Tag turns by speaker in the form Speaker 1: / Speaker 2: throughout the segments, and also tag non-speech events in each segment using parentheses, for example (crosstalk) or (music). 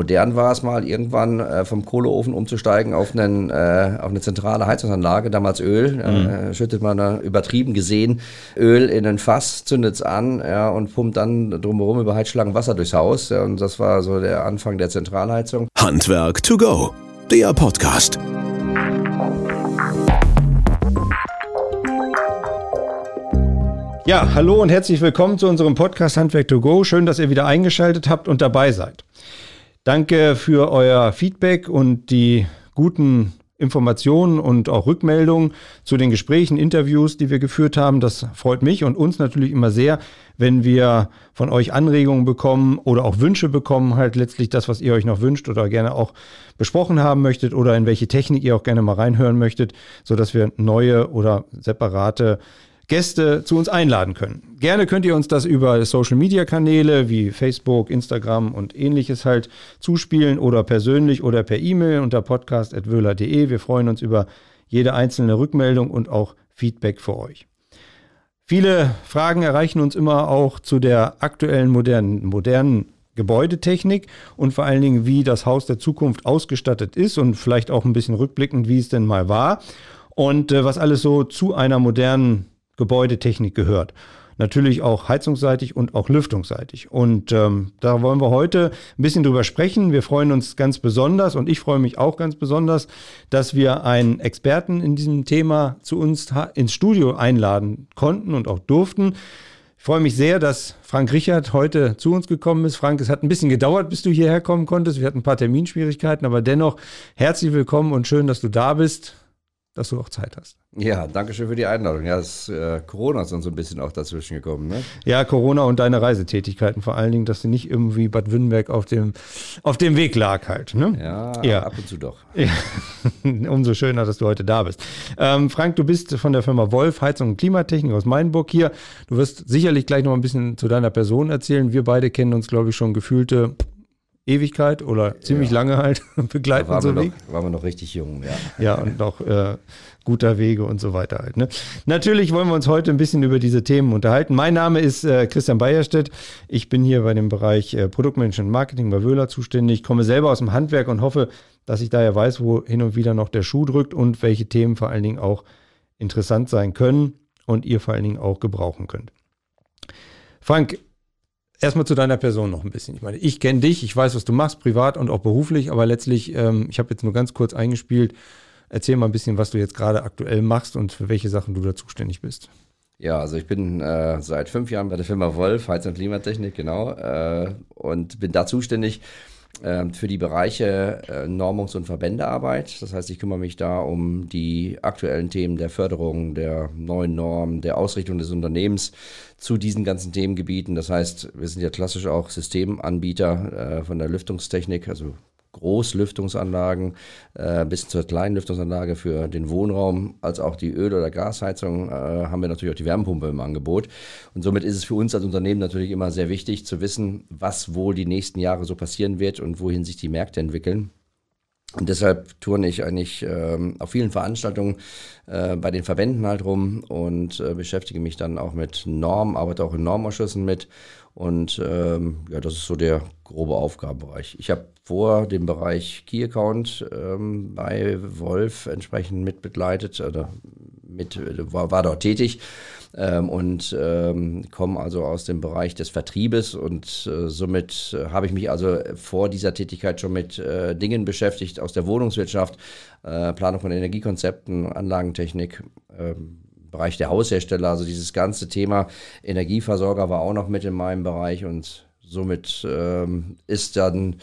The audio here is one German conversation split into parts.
Speaker 1: modern war es mal irgendwann äh, vom Kohleofen umzusteigen auf, einen, äh, auf eine zentrale Heizungsanlage, damals Öl. Mhm. Äh, schüttet man da übertrieben gesehen Öl in ein Fass, zündet es an ja, und pumpt dann drumherum über Heizschlangen Wasser durchs Haus. Ja, und das war so der Anfang der Zentralheizung.
Speaker 2: Handwerk to go, der Podcast.
Speaker 3: Ja, hallo und herzlich willkommen zu unserem Podcast Handwerk to Go. Schön, dass ihr wieder eingeschaltet habt und dabei seid. Danke für euer Feedback und die guten Informationen und auch Rückmeldungen zu den Gesprächen, Interviews, die wir geführt haben. Das freut mich und uns natürlich immer sehr, wenn wir von euch Anregungen bekommen oder auch Wünsche bekommen, halt letztlich das, was ihr euch noch wünscht oder gerne auch besprochen haben möchtet oder in welche Technik ihr auch gerne mal reinhören möchtet, sodass wir neue oder separate Gäste zu uns einladen können. Gerne könnt ihr uns das über Social Media Kanäle wie Facebook, Instagram und ähnliches halt zuspielen oder persönlich oder per E-Mail unter podcast.wöhler.de. Wir freuen uns über jede einzelne Rückmeldung und auch Feedback für euch. Viele Fragen erreichen uns immer auch zu der aktuellen modernen, modernen Gebäudetechnik und vor allen Dingen, wie das Haus der Zukunft ausgestattet ist und vielleicht auch ein bisschen rückblickend, wie es denn mal war und äh, was alles so zu einer modernen Gebäudetechnik gehört. Natürlich auch heizungsseitig und auch lüftungsseitig. Und ähm, da wollen wir heute ein bisschen drüber sprechen. Wir freuen uns ganz besonders und ich freue mich auch ganz besonders, dass wir einen Experten in diesem Thema zu uns ins Studio einladen konnten und auch durften. Ich freue mich sehr, dass Frank Richard heute zu uns gekommen ist. Frank, es hat ein bisschen gedauert, bis du hierher kommen konntest. Wir hatten ein paar Terminschwierigkeiten, aber dennoch herzlich willkommen und schön, dass du da bist dass du auch Zeit hast.
Speaker 1: Ja, danke schön für die Einladung. Ja, das, äh, Corona ist dann so ein bisschen auch dazwischen gekommen. Ne?
Speaker 3: Ja, Corona und deine Reisetätigkeiten vor allen Dingen, dass du nicht irgendwie Bad Württemberg auf dem, auf dem Weg lag halt. Ne?
Speaker 1: Ja, ja, ab und zu doch. Ja. (laughs)
Speaker 3: Umso schöner, dass du heute da bist. Ähm, Frank, du bist von der Firma Wolf Heizung und Klimatechnik aus Mainburg hier. Du wirst sicherlich gleich noch ein bisschen zu deiner Person erzählen. Wir beide kennen uns, glaube ich, schon gefühlte Ewigkeit oder ziemlich ja. lange halt (laughs) begleiten. Da
Speaker 1: waren, so wir noch, waren wir noch richtig jung, ja.
Speaker 3: Ja, und noch äh, guter Wege und so weiter halt. Ne? Natürlich wollen wir uns heute ein bisschen über diese Themen unterhalten. Mein Name ist äh, Christian Bayerstedt. Ich bin hier bei dem Bereich äh, Produktmanagement und Marketing bei Wöhler zuständig. Ich komme selber aus dem Handwerk und hoffe, dass ich daher weiß, wo hin und wieder noch der Schuh drückt und welche Themen vor allen Dingen auch interessant sein können und ihr vor allen Dingen auch gebrauchen könnt. Frank, Erstmal zu deiner Person noch ein bisschen. Ich meine, ich kenne dich, ich weiß, was du machst, privat und auch beruflich, aber letztlich, ähm, ich habe jetzt nur ganz kurz eingespielt. Erzähl mal ein bisschen, was du jetzt gerade aktuell machst und für welche Sachen du da zuständig bist.
Speaker 1: Ja, also ich bin äh, seit fünf Jahren bei der Firma Wolf, Heiz- und Klimatechnik, genau, äh, und bin da zuständig für die Bereiche äh, Normungs- und Verbändearbeit. Das heißt, ich kümmere mich da um die aktuellen Themen der Förderung, der neuen Normen, der Ausrichtung des Unternehmens zu diesen ganzen Themengebieten. Das heißt, wir sind ja klassisch auch Systemanbieter äh, von der Lüftungstechnik, also Großlüftungsanlagen äh, bis zur kleinen Lüftungsanlage für den Wohnraum, als auch die Öl- oder Gasheizung, äh, haben wir natürlich auch die Wärmepumpe im Angebot. Und somit ist es für uns als Unternehmen natürlich immer sehr wichtig zu wissen, was wohl die nächsten Jahre so passieren wird und wohin sich die Märkte entwickeln. Und deshalb turne ich eigentlich ähm, auf vielen Veranstaltungen äh, bei den Verbänden halt rum und äh, beschäftige mich dann auch mit Normen, arbeite auch in Normausschüssen mit. Und ähm, ja, das ist so der grobe Aufgabenbereich. Ich habe vor dem Bereich Key Account ähm, bei Wolf entsprechend mitbegleitet oder mit, war, war dort tätig ähm, und ähm, komme also aus dem Bereich des Vertriebes und äh, somit äh, habe ich mich also vor dieser Tätigkeit schon mit äh, Dingen beschäftigt aus der Wohnungswirtschaft, äh, Planung von Energiekonzepten, Anlagentechnik. Ähm, Bereich der Haushersteller, also dieses ganze Thema Energieversorger war auch noch mit in meinem Bereich und somit ähm, ist dann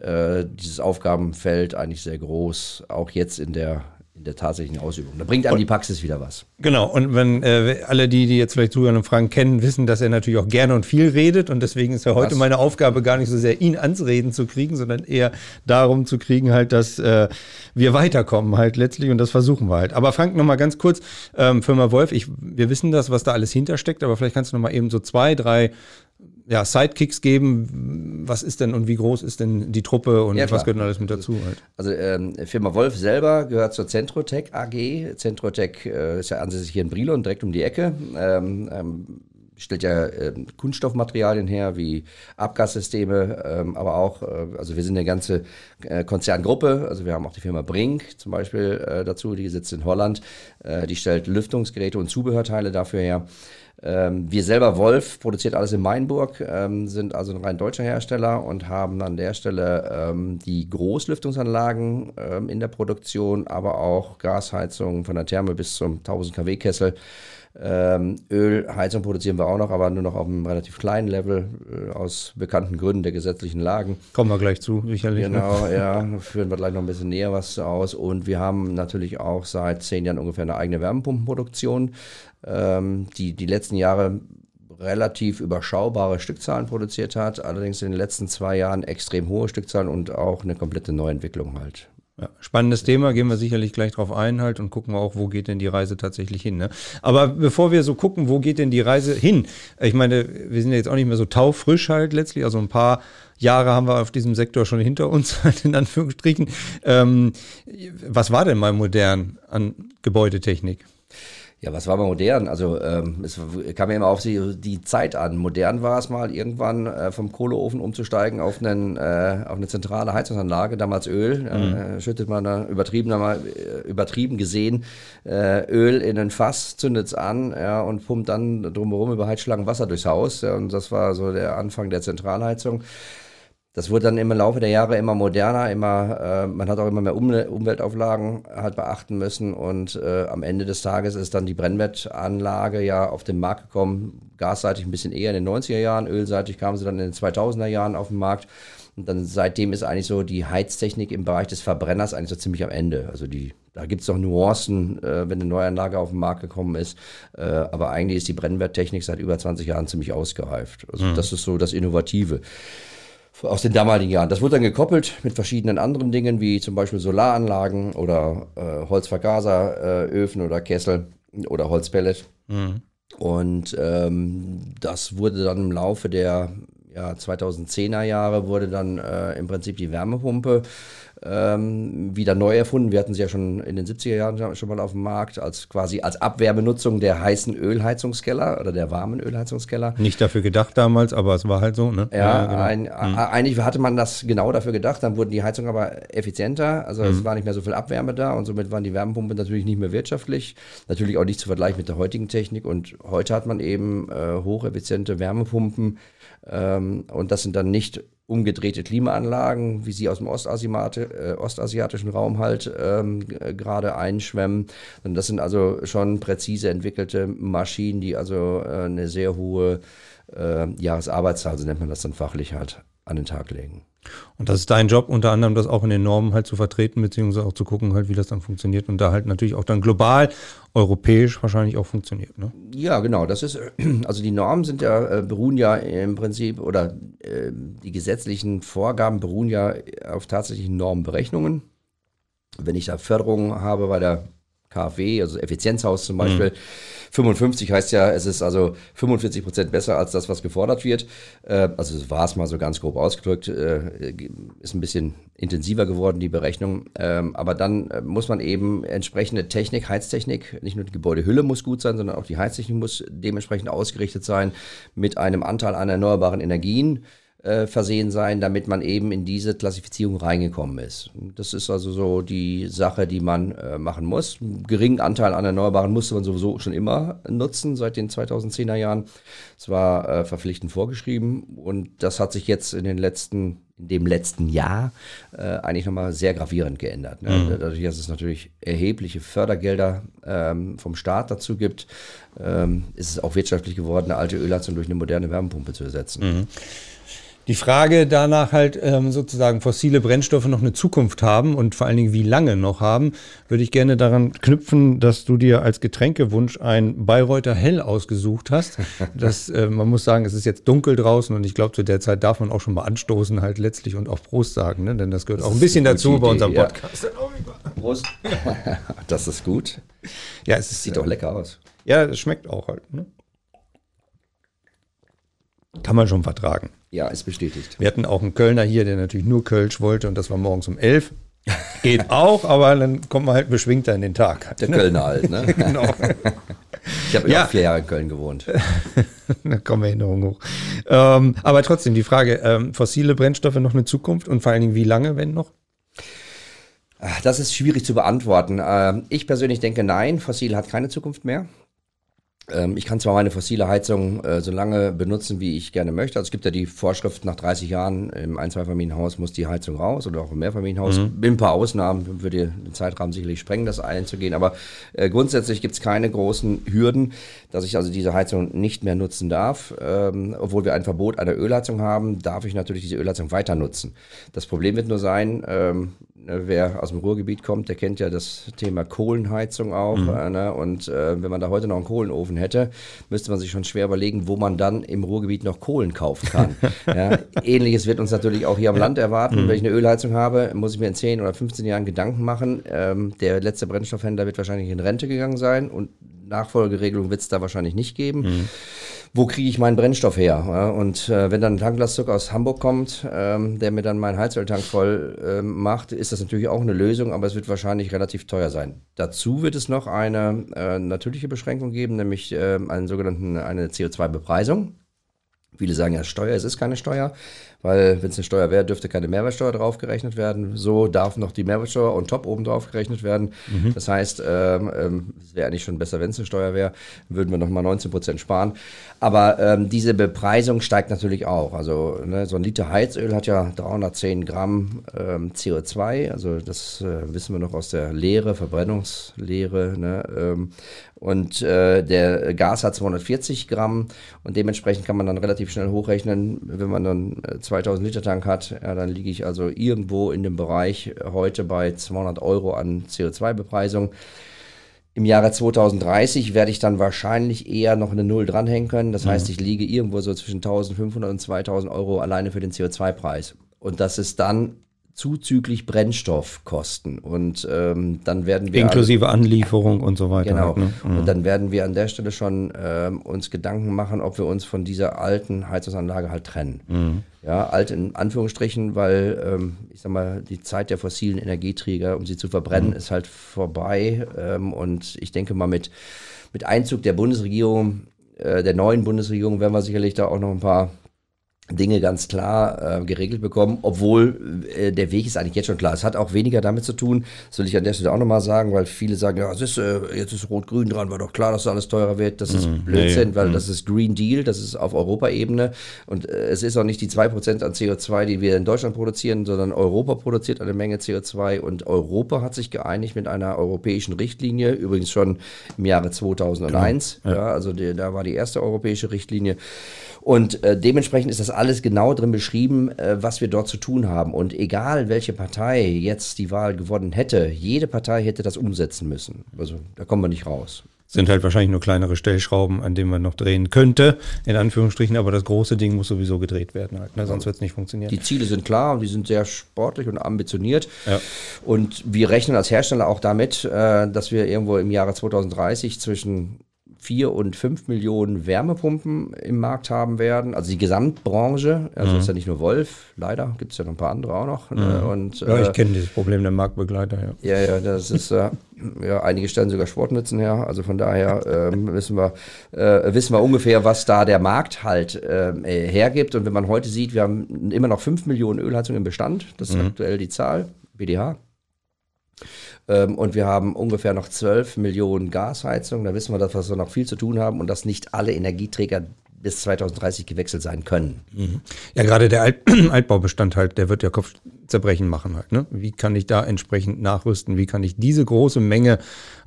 Speaker 1: äh, dieses Aufgabenfeld eigentlich sehr groß, auch jetzt in der in der tatsächlichen Ausübung. Da bringt einem die Praxis wieder was.
Speaker 3: Genau, und wenn äh, alle die, die jetzt vielleicht zuhören und Frank kennen, wissen, dass er natürlich auch gerne und viel redet und deswegen ist ja heute was? meine Aufgabe gar nicht so sehr, ihn ans Reden zu kriegen, sondern eher darum zu kriegen halt, dass äh, wir weiterkommen halt letztlich und das versuchen wir halt. Aber Frank, nochmal ganz kurz, ähm, Firma Wolf, ich, wir wissen das, was da alles hintersteckt, aber vielleicht kannst du nochmal eben so zwei, drei ja, Sidekicks geben. Was ist denn und wie groß ist denn die Truppe und ja, was gehört denn alles mit dazu? Halt?
Speaker 1: Also ähm, Firma Wolf selber gehört zur Centrotech AG. Centrotech äh, ist ja ansässig hier in Brilon, direkt um die Ecke. Ähm, ähm, stellt ja äh, Kunststoffmaterialien her, wie Abgassysteme, ähm, aber auch, äh, also wir sind eine ganze äh, Konzerngruppe, also wir haben auch die Firma Brink zum Beispiel äh, dazu, die sitzt in Holland, äh, die stellt Lüftungsgeräte und Zubehörteile dafür her. Ähm, wir selber, Wolf, produziert alles in Mainburg, ähm, sind also ein rein deutscher Hersteller und haben an der Stelle ähm, die Großlüftungsanlagen ähm, in der Produktion, aber auch Gasheizungen von der Therme bis zum 1000 kW Ähm, Ölheizung produzieren wir auch noch, aber nur noch auf einem relativ kleinen Level äh, aus bekannten Gründen der gesetzlichen Lagen.
Speaker 3: Kommen wir gleich zu, sicherlich.
Speaker 1: Ne? Genau, ne? ja, führen wir gleich noch ein bisschen näher was aus. Und wir haben natürlich auch seit zehn Jahren ungefähr eine eigene Wärmepumpenproduktion ähm, die die letzten Jahre relativ überschaubare Stückzahlen produziert hat, allerdings in den letzten zwei Jahren extrem hohe Stückzahlen und auch eine komplette Neuentwicklung halt.
Speaker 3: Ja, spannendes Thema, gehen wir sicherlich gleich drauf ein halt und gucken auch, wo geht denn die Reise tatsächlich hin. Ne? Aber bevor wir so gucken, wo geht denn die Reise hin? Ich meine, wir sind ja jetzt auch nicht mehr so taufrisch halt letztlich, also ein paar Jahre haben wir auf diesem Sektor schon hinter uns, (laughs) halt in Anführungsstrichen. Ähm, was war denn mal modern an Gebäudetechnik?
Speaker 1: Ja, was war mal modern? Also ähm, es kam ja immer auf die, Zeit an. Modern war es mal irgendwann äh, vom Kohleofen umzusteigen auf, einen, äh, auf eine zentrale Heizungsanlage, damals Öl. Mhm. Äh, schüttet man da übertrieben, mal, äh, übertrieben gesehen äh, Öl in ein Fass, zündet es an ja, und pumpt dann drumherum über Heizschlagen Wasser durchs Haus. Ja, und das war so der Anfang der Zentralheizung. Das wurde dann im Laufe der Jahre immer moderner, immer, äh, man hat auch immer mehr um Umweltauflagen halt beachten müssen und äh, am Ende des Tages ist dann die Brennwettanlage ja auf den Markt gekommen, gasseitig ein bisschen eher in den 90er Jahren, ölseitig kam sie dann in den 2000er Jahren auf den Markt und dann seitdem ist eigentlich so die Heiztechnik im Bereich des Verbrenners eigentlich so ziemlich am Ende. Also die, da gibt es noch Nuancen, äh, wenn eine Neuanlage auf den Markt gekommen ist. Äh, aber eigentlich ist die Brennwerttechnik seit über 20 Jahren ziemlich ausgereift. Also mhm. das ist so das Innovative aus den damaligen Jahren. Das wurde dann gekoppelt mit verschiedenen anderen Dingen, wie zum Beispiel Solaranlagen oder äh, Holzvergaseröfen äh, oder Kessel oder Holzpellet. Mhm. Und ähm, das wurde dann im Laufe der ja, 2010er Jahre wurde dann äh, im Prinzip die Wärmepumpe ähm, wieder neu erfunden. Wir hatten sie ja schon in den 70er Jahren schon mal auf dem Markt, als quasi als Abwehrbenutzung der heißen Ölheizungskeller oder der warmen Ölheizungskeller.
Speaker 3: Nicht dafür gedacht damals, aber es war halt so, ne?
Speaker 1: Ja, ja genau. ein, mhm. eigentlich hatte man das genau dafür gedacht, dann wurden die Heizungen aber effizienter, also mhm. es war nicht mehr so viel Abwärme da und somit waren die Wärmepumpen natürlich nicht mehr wirtschaftlich. Natürlich auch nicht zu vergleichen mit der heutigen Technik und heute hat man eben äh, hocheffiziente Wärmepumpen ähm, und das sind dann nicht umgedrehte Klimaanlagen, wie sie aus dem äh, ostasiatischen Raum halt ähm, gerade einschwemmen. Und das sind also schon präzise entwickelte Maschinen, die also äh, eine sehr hohe äh, Jahresarbeitszahl, so nennt man das dann fachlich halt, an den Tag legen.
Speaker 3: Und das ist dein Job, unter anderem das auch in den Normen halt zu vertreten, beziehungsweise auch zu gucken halt, wie das dann funktioniert und da halt natürlich auch dann global, europäisch wahrscheinlich auch funktioniert. Ne?
Speaker 1: Ja, genau. Das ist, (clears throat) also die Normen sind ja, äh, beruhen ja im Prinzip oder äh, die gesetzlichen Vorgaben beruhen ja auf tatsächlichen Normenberechnungen. Wenn ich da Förderungen habe bei der KfW, also Effizienzhaus zum Beispiel. Mhm. 55 heißt ja, es ist also 45 Prozent besser als das, was gefordert wird. Äh, also war es mal so ganz grob ausgedrückt, äh, ist ein bisschen intensiver geworden, die Berechnung. Ähm, aber dann äh, muss man eben entsprechende Technik, Heiztechnik, nicht nur die Gebäudehülle muss gut sein, sondern auch die Heiztechnik muss dementsprechend ausgerichtet sein mit einem Anteil an erneuerbaren Energien äh, versehen sein, damit man eben in diese Klassifizierung reingekommen ist. Das ist also so die Sache, die man äh, machen muss. Einen geringen Anteil an Erneuerbaren musste man sowieso schon immer nutzen seit den 2010er Jahren. Es war äh, verpflichtend vorgeschrieben und das hat sich jetzt in den letzten in dem letzten Jahr äh, eigentlich nochmal sehr gravierend geändert. Ne? Mhm. Dadurch, dass es natürlich erhebliche Fördergelder ähm, vom Staat dazu gibt, ähm, ist es auch wirtschaftlich geworden, eine alte Ölheizung durch eine moderne Wärmepumpe zu ersetzen. Mhm.
Speaker 3: Die Frage danach halt ähm, sozusagen fossile Brennstoffe noch eine Zukunft haben und vor allen Dingen wie lange noch haben, würde ich gerne daran knüpfen, dass du dir als Getränkewunsch ein Bayreuther Hell ausgesucht hast. (laughs) Das, äh, man muss sagen, es ist jetzt dunkel draußen und ich glaube, zu der Zeit darf man auch schon mal anstoßen halt letztlich und auch Prost sagen, ne? denn das gehört das auch ein bisschen dazu Idee, bei unserem Podcast. Ja.
Speaker 1: Prost. (laughs) das ist gut. Ja, es ist, sieht doch lecker aus.
Speaker 3: Ja, es schmeckt auch halt. Ne? Kann man schon vertragen.
Speaker 1: Ja, ist bestätigt.
Speaker 3: Wir hatten auch einen Kölner hier, der natürlich nur Kölsch wollte und das war morgens um elf. Geht (laughs) auch, aber dann kommt man halt beschwingter in den Tag.
Speaker 1: Der Kölner halt, ne? (laughs) genau. Ich habe ja vier Jahre in Köln gewohnt. (laughs)
Speaker 3: da kommen Erinnerungen hoch. Ähm, aber trotzdem die Frage, ähm, fossile Brennstoffe noch eine Zukunft und vor allen Dingen wie lange, wenn noch?
Speaker 1: Das ist schwierig zu beantworten. Ähm, ich persönlich denke, nein, fossil hat keine Zukunft mehr. Ähm, ich kann zwar meine fossile Heizung äh, so lange benutzen, wie ich gerne möchte. Also es gibt ja die Vorschrift, nach 30 Jahren im Ein-, Zweifamilienhaus muss die Heizung raus oder auch im Mehrfamilienhaus. Mhm. Mit ein paar Ausnahmen würde den Zeitrahmen sicherlich sprengen, das einzugehen. Aber äh, grundsätzlich gibt es keine großen Hürden, dass ich also diese Heizung nicht mehr nutzen darf. Ähm, obwohl wir ein Verbot einer Ölheizung haben, darf ich natürlich diese Ölheizung weiter nutzen. Das Problem wird nur sein, ähm, wer aus dem Ruhrgebiet kommt, der kennt ja das Thema Kohlenheizung auch. Mhm. Äh, ne? Und äh, wenn man da heute noch einen Kohlenofen hätte, müsste man sich schon schwer überlegen, wo man dann im Ruhrgebiet noch Kohlen kaufen kann. (laughs) ja? Ähnliches wird uns natürlich auch hier am Land erwarten. Mhm. Wenn ich eine Ölheizung habe, muss ich mir in 10 oder 15 Jahren Gedanken machen. Ähm, der letzte Brennstoffhändler wird wahrscheinlich in Rente gegangen sein und Nachfolgeregelung wird es da wahrscheinlich nicht geben. Mhm wo kriege ich meinen Brennstoff her? Und äh, wenn dann ein Tanklastzug aus Hamburg kommt, ähm, der mir dann meinen Heizöltank voll äh, macht, ist das natürlich auch eine Lösung, aber es wird wahrscheinlich relativ teuer sein. Dazu wird es noch eine äh, natürliche Beschränkung geben, nämlich äh, einen sogenannten eine CO2-Bepreisung. Viele sagen ja Steuer, es ist keine Steuer weil wenn es eine Steuer wäre, dürfte keine Mehrwertsteuer draufgerechnet werden. So darf noch die Mehrwertsteuer on top oben drauf gerechnet werden. Mhm. Das heißt, ähm, ähm, es wäre eigentlich schon besser, wenn es eine Steuer wäre, würden wir nochmal 19 Prozent sparen. Aber ähm, diese Bepreisung steigt natürlich auch. Also ne, so ein Liter Heizöl hat ja 310 Gramm ähm, CO2. Also das äh, wissen wir noch aus der Lehre, Verbrennungslehre. Ne, ähm, und äh, der Gas hat 240 Gramm und dementsprechend kann man dann relativ schnell hochrechnen, wenn man dann 2000 äh, Liter Tank hat, ja, dann liege ich also irgendwo in dem Bereich heute bei 200 Euro an CO2-Bepreisung. Im Jahre 2030 werde ich dann wahrscheinlich eher noch eine Null dranhängen können. Das mhm. heißt, ich liege irgendwo so zwischen 1500 und 2000 Euro alleine für den CO2-Preis. Und das ist dann zuzüglich Brennstoffkosten. Und ähm, dann werden wir.
Speaker 3: Inklusive alle, Anlieferung und so weiter.
Speaker 1: Genau. Halt, ne? mhm. Und dann werden wir an der Stelle schon ähm, uns Gedanken machen, ob wir uns von dieser alten Heizungsanlage halt trennen. Mhm. Ja, alt in Anführungsstrichen, weil ähm, ich sag mal, die Zeit der fossilen Energieträger, um sie zu verbrennen, mhm. ist halt vorbei. Ähm, und ich denke mal, mit, mit Einzug der Bundesregierung, äh, der neuen Bundesregierung, werden wir sicherlich da auch noch ein paar Dinge ganz klar äh, geregelt bekommen, obwohl äh, der Weg ist eigentlich jetzt schon klar. Es hat auch weniger damit zu tun, das will ich an der Stelle auch nochmal sagen, weil viele sagen, ja, es ist, äh, jetzt ist Rot-Grün dran, war doch klar, dass alles teurer wird. Das ist mm, Blödsinn, nee, weil mm. das ist Green Deal, das ist auf Europaebene und äh, es ist auch nicht die 2% an CO2, die wir in Deutschland produzieren, sondern Europa produziert eine Menge CO2 und Europa hat sich geeinigt mit einer europäischen Richtlinie, übrigens schon im Jahre 2001, genau. ja. ja. also die, da war die erste europäische Richtlinie und äh, dementsprechend ist das alles genau drin beschrieben, äh, was wir dort zu tun haben. Und egal, welche Partei jetzt die Wahl gewonnen hätte, jede Partei hätte das umsetzen müssen. Also da kommen wir nicht raus
Speaker 3: sind halt wahrscheinlich nur kleinere Stellschrauben, an denen man noch drehen könnte, in Anführungsstrichen, aber das große Ding muss sowieso gedreht werden halt, ne? sonst wird es nicht funktionieren.
Speaker 1: Die Ziele sind klar und die sind sehr sportlich und ambitioniert. Ja. Und wir rechnen als Hersteller auch damit, äh, dass wir irgendwo im Jahre 2030 zwischen vier und fünf Millionen Wärmepumpen im Markt haben werden. Also die Gesamtbranche, also mhm. ist ja nicht nur Wolf, leider gibt es ja noch ein paar andere auch noch.
Speaker 3: Ne? Mhm. Und, ja, ich äh, kenne dieses Problem der Marktbegleiter,
Speaker 1: ja. Ja, ja, das ist, äh, ja, einige stellen sogar Sportmützen her. Also von daher äh, wissen, wir, äh, wissen wir ungefähr, was da der Markt halt ähm, äh, hergibt. Und wenn man heute sieht, wir haben immer noch fünf Millionen Ölheizungen im Bestand, das ist mhm. aktuell die Zahl, BDH. Ähm, und wir haben ungefähr noch 12 Millionen Gasheizungen. Da wissen wir, dass wir noch viel zu tun haben und dass nicht alle Energieträger bis 2030 gewechselt sein können.
Speaker 3: Mhm. Ja, gerade der Alt (clears throat) Altbaubestand halt, der wird ja Kopfzerbrechen machen halt. Ne? Wie kann ich da entsprechend nachrüsten? Wie kann ich diese große Menge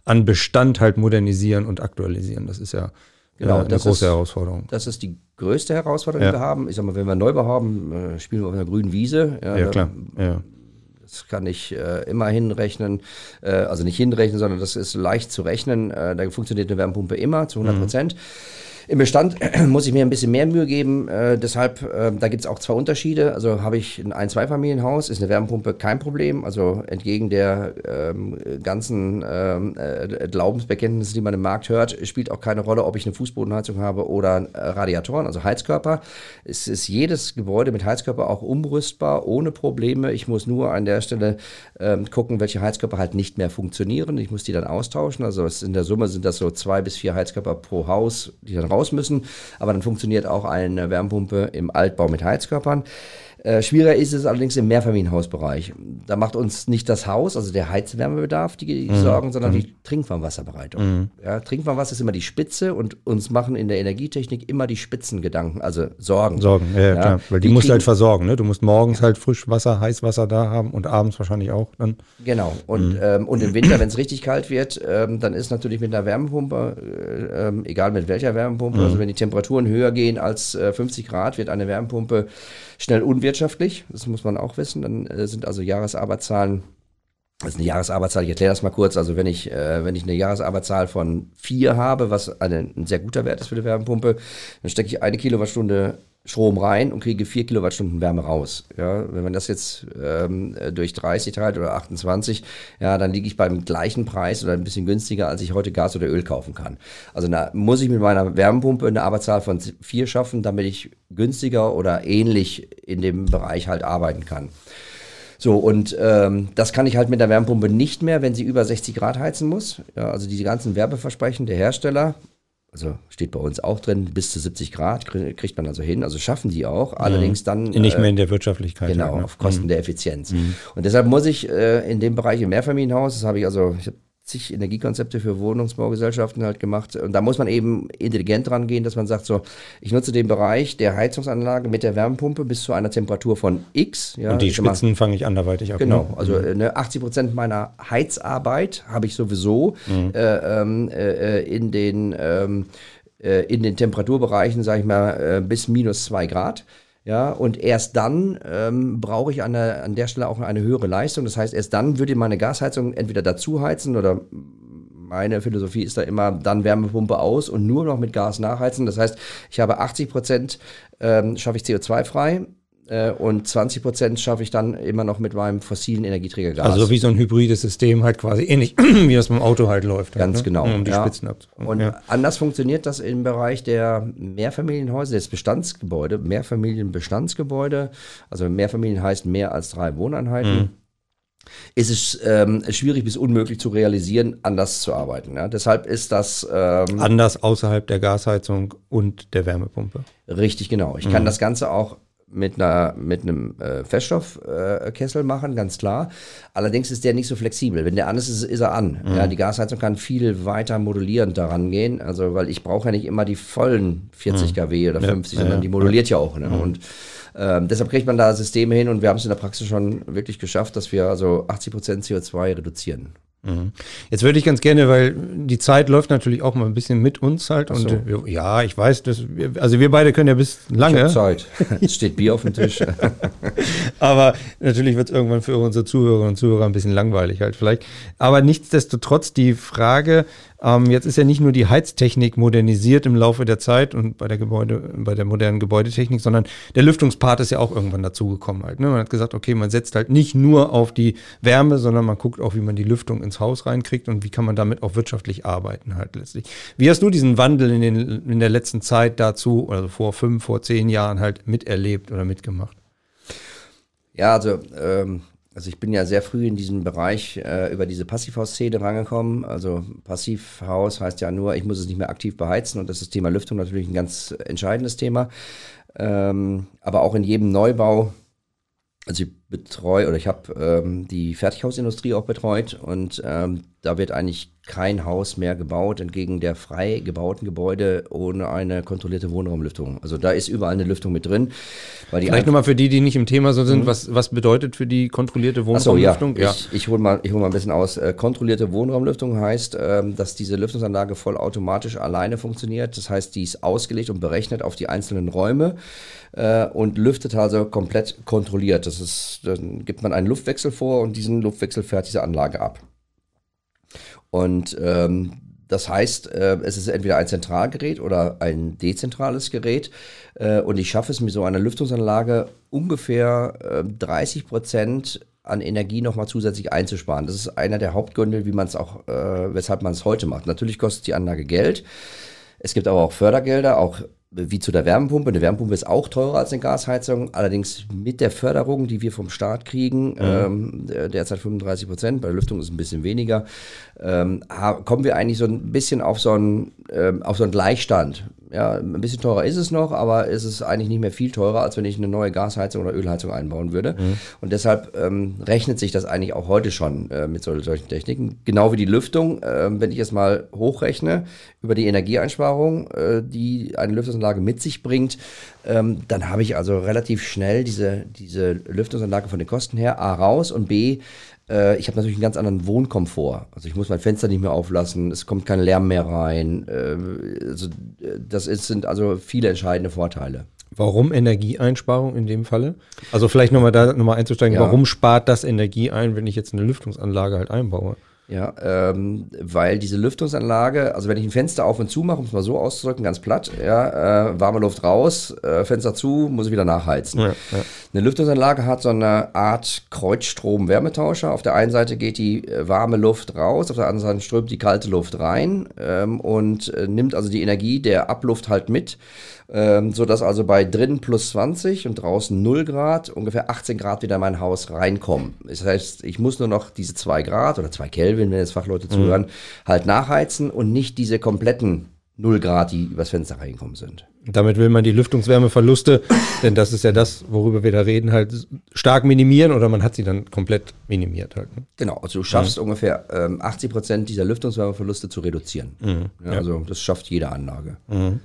Speaker 3: an Bestand halt modernisieren und aktualisieren? Das ist ja genau, äh, eine große ist, Herausforderung.
Speaker 1: Das ist die größte Herausforderung, ja. die wir haben. Ich sag mal, wenn wir Neubau haben, äh, spielen wir auf einer grünen Wiese.
Speaker 3: Ja, ja klar. Ja.
Speaker 1: Das kann ich äh, immer hinrechnen, äh, also nicht hinrechnen, sondern das ist leicht zu rechnen. Äh, da funktioniert eine Wärmepumpe immer zu 100 Prozent. Mhm. Im Bestand (clears throat) muss ich mir ein bisschen mehr Mühe geben. Äh, deshalb, äh, da gibt es auch zwei Unterschiede. Also habe ich ein Ein-Zweifamilienhaus, ist eine Wärmepumpe kein Problem. Also entgegen der ähm, ganzen ähm, äh, Glaubensbekenntnisse, die man im Markt hört, spielt auch keine Rolle, ob ich eine Fußbodenheizung habe oder äh, Radiatoren, also Heizkörper. Es ist jedes Gebäude mit Heizkörper auch umrüstbar, ohne Probleme. Ich muss nur an der Stelle ähm, gucken, welche Heizkörper halt nicht mehr funktionieren. Ich muss die dann austauschen. Also in der Summe sind das so zwei bis vier Heizkörper pro Haus, die dann raus müssen. Aber dann funktioniert auch eine Wärmepumpe im Altbau mit Heizkörpern. Äh, schwieriger ist es allerdings im Mehrfamilienhausbereich. Da macht uns nicht das Haus, also der Heizwärmebedarf, die, mhm. Sorgen, sondern mhm. die Trinkwarmwasserbereitung. Mhm. Ja, Trinkwarmwasser ist immer die Spitze und uns machen in der Energietechnik immer die Spitzengedanken, also Sorgen.
Speaker 3: Sorgen, ja, ja klar. Weil die, die musst du halt versorgen. Ne? Du musst morgens halt Frischwasser, Heißwasser da haben und abends wahrscheinlich auch dann.
Speaker 1: Genau. Und, mhm. ähm, und im Winter, wenn es richtig kalt wird, ähm, dann ist natürlich mit einer Wärmepumpe, äh, ähm, egal mit welcher Wärmepumpe, mhm. also wenn die Temperaturen höher gehen als äh, 50 Grad, wird eine Wärmepumpe schnell unwirtschaftlich. Das muss man auch wissen. Dann äh, sind also Jahresarbeitszahlen das ist eine Jahresarbeitszahl, ich erkläre das mal kurz. Also wenn ich, äh, wenn ich eine Jahresarbeitszahl von vier habe, was eine, ein sehr guter Wert ist für die Wärmepumpe, dann stecke ich eine Kilowattstunde Strom rein und kriege vier Kilowattstunden Wärme raus. Ja, wenn man das jetzt ähm, durch 30 teilt oder 28, ja, dann liege ich beim gleichen Preis oder ein bisschen günstiger, als ich heute Gas oder Öl kaufen kann. Also da muss ich mit meiner Wärmepumpe eine Arbeitszahl von vier schaffen, damit ich günstiger oder ähnlich in dem Bereich halt arbeiten kann. So, und ähm, das kann ich halt mit der Wärmepumpe nicht mehr, wenn sie über 60 Grad heizen muss. Ja, also diese ganzen Werbeversprechen der Hersteller, also steht bei uns auch drin, bis zu 70 Grad kriegt man also hin, also schaffen die auch, allerdings dann.
Speaker 3: Nicht mehr in der Wirtschaftlichkeit.
Speaker 1: Genau, halt, ne? auf Kosten mhm. der Effizienz. Mhm. Und deshalb muss ich äh, in dem Bereich im Mehrfamilienhaus, das habe ich also, ich habe zig Energiekonzepte für Wohnungsbaugesellschaften halt gemacht. Und da muss man eben intelligent dran gehen, dass man sagt so, ich nutze den Bereich der Heizungsanlage mit der Wärmepumpe bis zu einer Temperatur von X.
Speaker 3: Ja, und die Spitzen fange ich anderweitig ab.
Speaker 1: Genau, ne? also mhm. ne, 80 Prozent meiner Heizarbeit habe ich sowieso mhm. äh, ähm, äh, in den ähm, äh, in den Temperaturbereichen, sage ich mal, äh, bis minus zwei Grad. Ja, und erst dann ähm, brauche ich an der, an der Stelle auch eine höhere Leistung. Das heißt, erst dann würde meine Gasheizung entweder dazu heizen oder meine Philosophie ist da immer dann Wärmepumpe aus und nur noch mit Gas nachheizen. Das heißt, ich habe 80 Prozent ähm, schaffe ich CO2 frei, äh, und 20 Prozent schaffe ich dann immer noch mit meinem fossilen Energieträger Gas.
Speaker 3: Also wie so ein hybrides System halt quasi ähnlich, (clears throat) wie das beim Auto halt läuft.
Speaker 1: Ganz
Speaker 3: halt,
Speaker 1: ne? genau.
Speaker 3: Um
Speaker 1: die ja. Spitzen abzuholen. Und ja. anders funktioniert das im Bereich der Mehrfamilienhäuser, des Bestandsgebäude, Mehrfamilienbestandsgebäude. Also Mehrfamilien heißt mehr als drei Wohneinheiten. Mhm ist es ähm, schwierig bis unmöglich zu realisieren, anders zu arbeiten. Ja? Deshalb ist das
Speaker 3: ähm, anders außerhalb der Gasheizung und der Wärmepumpe.
Speaker 1: Richtig, genau. Ich mhm. kann das Ganze auch mit, einer, mit einem äh, Feststoffkessel äh, machen, ganz klar. Allerdings ist der nicht so flexibel. Wenn der an ist, ist, ist er an. Mhm. Ja, die Gasheizung kann viel weiter modulierend daran gehen. Also, weil ich brauche ja nicht immer die vollen 40 mhm. kW oder 50, ja, sondern ja, die moduliert ja, auch. Ne? Mhm. Und ähm, deshalb kriegt man da Systeme hin und wir haben es in der Praxis schon wirklich geschafft, dass wir also 80 Prozent CO2 reduzieren.
Speaker 3: Mhm. Jetzt würde ich ganz gerne, weil die Zeit läuft natürlich auch mal ein bisschen mit uns halt. So. Und wir, ja, ich weiß, dass wir, also wir beide können ja bis lange.
Speaker 1: Ich Zeit. (laughs) es steht Bier auf dem Tisch. (laughs)
Speaker 3: Aber natürlich wird es irgendwann für unsere Zuhörerinnen und Zuhörer ein bisschen langweilig halt vielleicht. Aber nichtsdestotrotz die Frage, ähm, jetzt ist ja nicht nur die Heiztechnik modernisiert im Laufe der Zeit und bei der Gebäude, bei der modernen Gebäudetechnik, sondern der Lüftungspart ist ja auch irgendwann dazugekommen halt. Ne? Man hat gesagt, okay, man setzt halt nicht nur auf die Wärme, sondern man guckt auch, wie man die Lüftung ins Haus reinkriegt und wie kann man damit auch wirtschaftlich arbeiten halt letztlich. Wie hast du diesen Wandel in, den, in der letzten Zeit dazu, also vor fünf, vor zehn Jahren halt miterlebt oder mitgemacht?
Speaker 1: Ja, also ähm, also ich bin ja sehr früh in diesem Bereich äh, über diese Passivhaus-Szene rangekommen. Also Passivhaus heißt ja nur, ich muss es nicht mehr aktiv beheizen und das ist das Thema Lüftung natürlich ein ganz entscheidendes Thema. Ähm, aber auch in jedem Neubau, also ich betreue oder ich habe ähm, die Fertighausindustrie auch betreut und ähm, da wird eigentlich kein Haus mehr gebaut, entgegen der frei gebauten Gebäude ohne eine kontrollierte Wohnraumlüftung. Also da ist überall eine Lüftung mit drin.
Speaker 3: Weil die Vielleicht nochmal für die, die nicht im Thema so sind, mhm. was, was bedeutet für die kontrollierte Wohnraumlüftung?
Speaker 1: So, ja. ja. Ich, ich hole mal, hol mal ein bisschen aus. Äh, kontrollierte Wohnraumlüftung heißt, ähm, dass diese Lüftungsanlage vollautomatisch alleine funktioniert. Das heißt, die ist ausgelegt und berechnet auf die einzelnen Räume äh, und lüftet also komplett kontrolliert. Das ist, dann gibt man einen Luftwechsel vor und diesen Luftwechsel fährt diese Anlage ab. Und ähm, das heißt, äh, es ist entweder ein Zentralgerät oder ein dezentrales Gerät. Äh, und ich schaffe es mit so einer Lüftungsanlage ungefähr 30 Prozent an Energie nochmal zusätzlich einzusparen. Das ist einer der Hauptgründe, wie man es auch, weshalb man es heute macht. Natürlich kostet die Anlage Geld. Es gibt aber auch Fördergelder, auch wie zu der Wärmepumpe. Eine Wärmepumpe ist auch teurer als eine Gasheizung, allerdings mit der Förderung, die wir vom Staat kriegen, mhm. ähm, derzeit 35 Prozent, bei der Lüftung ist es ein bisschen weniger, ähm, kommen wir eigentlich so ein bisschen auf so einen, ähm, auf so einen Gleichstand. Ja, ein bisschen teurer ist es noch, aber es ist eigentlich nicht mehr viel teurer, als wenn ich eine neue Gasheizung oder Ölheizung einbauen würde. Mhm. Und deshalb ähm, rechnet sich das eigentlich auch heute schon äh, mit solchen Techniken. Genau wie die Lüftung, äh, wenn ich es mal hochrechne über die Energieeinsparung, äh, die eine Lüftungsanlage mit sich bringt, ähm, dann habe ich also relativ schnell diese, diese Lüftungsanlage von den Kosten her A raus und B äh, ich habe natürlich einen ganz anderen Wohnkomfort. Also ich muss mein Fenster nicht mehr auflassen, es kommt kein Lärm mehr rein. Äh, also das ist, sind also viele entscheidende Vorteile.
Speaker 3: Warum Energieeinsparung in dem Falle? Also vielleicht nochmal da nochmal einzusteigen, ja. warum spart das Energie ein, wenn ich jetzt eine Lüftungsanlage halt einbaue?
Speaker 1: Ja, ähm, weil diese Lüftungsanlage, also wenn ich ein Fenster auf und zu mache, um es mal so auszudrücken, ganz platt, ja, äh, warme Luft raus, äh, Fenster zu, muss ich wieder nachheizen. Ja, ja. Eine Lüftungsanlage hat so eine Art Kreuzstrom-Wärmetauscher. Auf der einen Seite geht die äh, warme Luft raus, auf der anderen Seite strömt die kalte Luft rein ähm, und äh, nimmt also die Energie der Abluft halt mit ähm, sodass also bei drinnen plus 20 und draußen 0 Grad ungefähr 18 Grad wieder in mein Haus reinkommen. Das heißt, ich muss nur noch diese 2 Grad oder 2 Kelvin, wenn jetzt Fachleute mhm. zuhören, halt nachheizen und nicht diese kompletten 0 Grad, die übers Fenster reingekommen sind.
Speaker 3: Damit will man die Lüftungswärmeverluste, (laughs) denn das ist ja das, worüber wir da reden, halt stark minimieren oder man hat sie dann komplett minimiert halt. Ne?
Speaker 1: Genau, also du schaffst mhm. ungefähr ähm, 80 Prozent dieser Lüftungswärmeverluste zu reduzieren. Mhm. Ja, ja. Also das schafft jede Anlage. Mhm.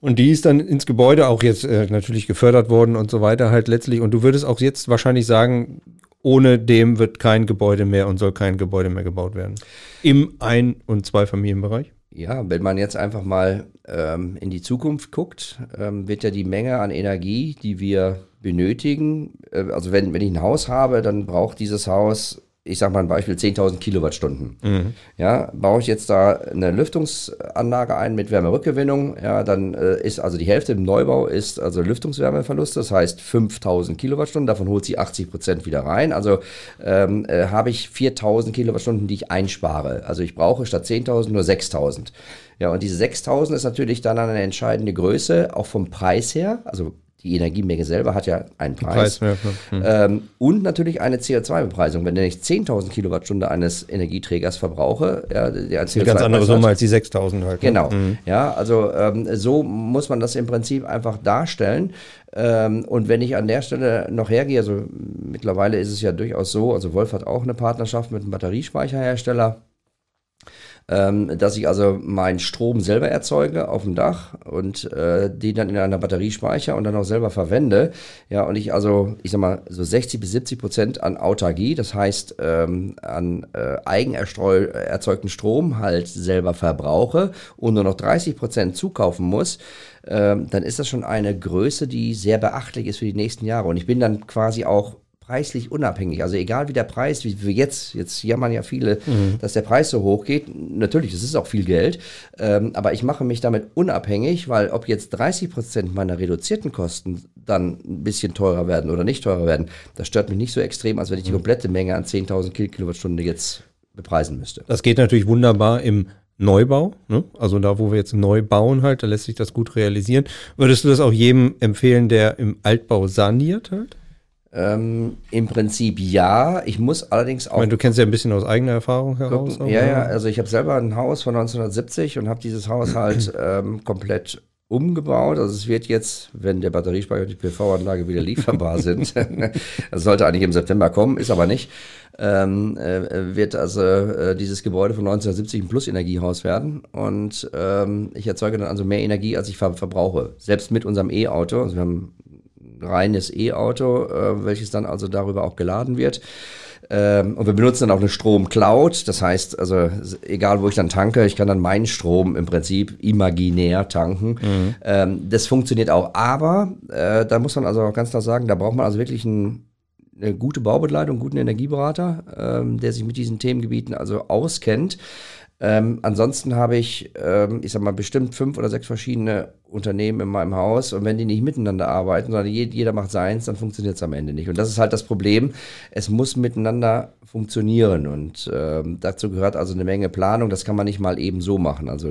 Speaker 3: Und die ist dann ins Gebäude auch jetzt äh, natürlich gefördert worden und so weiter halt letztlich. Und du würdest auch jetzt wahrscheinlich sagen, ohne dem wird kein Gebäude mehr und soll kein Gebäude mehr gebaut werden. Im Ein- und Zweifamilienbereich?
Speaker 1: Ja, wenn man jetzt einfach mal ähm, in die Zukunft guckt, ähm, wird ja die Menge an Energie, die wir benötigen, äh, also wenn, wenn ich ein Haus habe, dann braucht dieses Haus ich sage mal ein Beispiel, 10.000 Kilowattstunden. Mhm. Ja, baue ich jetzt da eine Lüftungsanlage ein mit Wärmerückgewinnung, ja, dann äh, ist also die Hälfte im Neubau ist also Lüftungswärmeverlust, das heißt 5.000 Kilowattstunden, davon holt sie 80 Prozent wieder rein. Also ähm, äh, habe ich 4.000 Kilowattstunden, die ich einspare. Also ich brauche statt 10.000 nur 6.000. Ja, und diese 6.000 ist natürlich dann eine entscheidende Größe, auch vom Preis her. Also die Energiemenge selber hat ja einen Preis. Preis ja, mhm. ähm, und natürlich eine CO2-Bepreisung. Wenn ich 10.000 Kilowattstunde eines Energieträgers verbrauche, ja,
Speaker 3: der CO2 eine ganz andere Summe als die 6.000 halt.
Speaker 1: Ne? Genau. Mhm. Ja, also ähm, so muss man das im Prinzip einfach darstellen. Ähm, und wenn ich an der Stelle noch hergehe, also mittlerweile ist es ja durchaus so, also Wolf hat auch eine Partnerschaft mit einem Batteriespeicherhersteller ähm, dass ich also meinen Strom selber erzeuge auf dem Dach und äh, den dann in einer Batterie speichere und dann auch selber verwende. Ja, und ich also, ich sag mal, so 60 bis 70 Prozent an Autarkie, das heißt ähm, an äh, eigen erzeugten Strom halt selber verbrauche und nur noch 30 Prozent zukaufen muss, ähm, dann ist das schon eine Größe, die sehr beachtlich ist für die nächsten Jahre. Und ich bin dann quasi auch preislich unabhängig. Also egal wie der Preis, wie wir jetzt, jetzt jammern ja viele, mhm. dass der Preis so hoch geht. Natürlich, das ist auch viel Geld, ähm, aber ich mache mich damit unabhängig, weil ob jetzt 30 Prozent meiner reduzierten Kosten dann ein bisschen teurer werden oder nicht teurer werden, das stört mich nicht so extrem, als wenn ich die mhm. komplette Menge an 10.000 Kilowattstunden jetzt bepreisen müsste.
Speaker 3: Das geht natürlich wunderbar im Neubau, ne? also da, wo wir jetzt neu bauen halt, da lässt sich das gut realisieren. Würdest du das auch jedem empfehlen, der im Altbau saniert halt?
Speaker 1: Ähm, Im Prinzip ja. Ich muss allerdings auch. Ich
Speaker 3: meine, du kennst ja ein bisschen aus eigener Erfahrung heraus.
Speaker 1: Gucken. Ja, ja. Also ich habe selber ein Haus von 1970 und habe dieses Haus halt (clears throat) ähm, komplett umgebaut. Also es wird jetzt, wenn der Batteriespeicher und die PV-Anlage wieder lieferbar (laughs) sind, (laughs) das sollte eigentlich im September kommen, ist aber nicht, ähm, äh, wird also äh, dieses Gebäude von 1970 ein Plus-Energiehaus werden. Und ähm, ich erzeuge dann also mehr Energie, als ich ver verbrauche. Selbst mit unserem E-Auto. Also wir haben reines E-Auto, äh, welches dann also darüber auch geladen wird. Ähm, und wir benutzen dann auch eine Strom-Cloud. Das heißt, also egal wo ich dann tanke, ich kann dann meinen Strom im Prinzip imaginär tanken. Mhm. Ähm, das funktioniert auch. Aber äh, da muss man also auch ganz klar sagen, da braucht man also wirklich ein, eine gute Baubegleitung, einen guten Energieberater, ähm, der sich mit diesen Themengebieten also auskennt. Ähm, ansonsten habe ich, ähm, ich sag mal, bestimmt fünf oder sechs verschiedene Unternehmen in meinem Haus und wenn die nicht miteinander arbeiten, sondern jeder macht seins, dann funktioniert es am Ende nicht. Und das ist halt das Problem. Es muss miteinander funktionieren und ähm, dazu gehört also eine Menge Planung. Das kann man nicht mal eben so machen. Also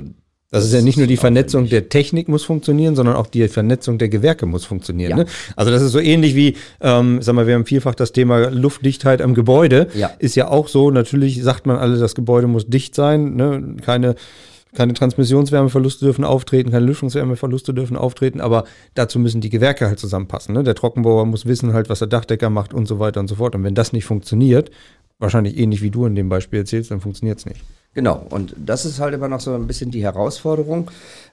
Speaker 3: das ist ja nicht nur die Vernetzung der Technik muss funktionieren, sondern auch die Vernetzung der Gewerke muss funktionieren. Ja. Ne? Also das ist so ähnlich wie, ähm, sag mal, wir haben vielfach das Thema Luftdichtheit am Gebäude. Ja. Ist ja auch so, natürlich sagt man alle, das Gebäude muss dicht sein, ne? keine, keine Transmissionswärmeverluste dürfen auftreten, keine Lüftungswärmeverluste dürfen auftreten, aber dazu müssen die Gewerke halt zusammenpassen. Ne? Der Trockenbauer muss wissen halt, was der Dachdecker macht und so weiter und so fort. Und wenn das nicht funktioniert, wahrscheinlich ähnlich wie du in dem Beispiel erzählst, dann funktioniert es nicht.
Speaker 1: Genau, und das ist halt immer noch so ein bisschen die Herausforderung,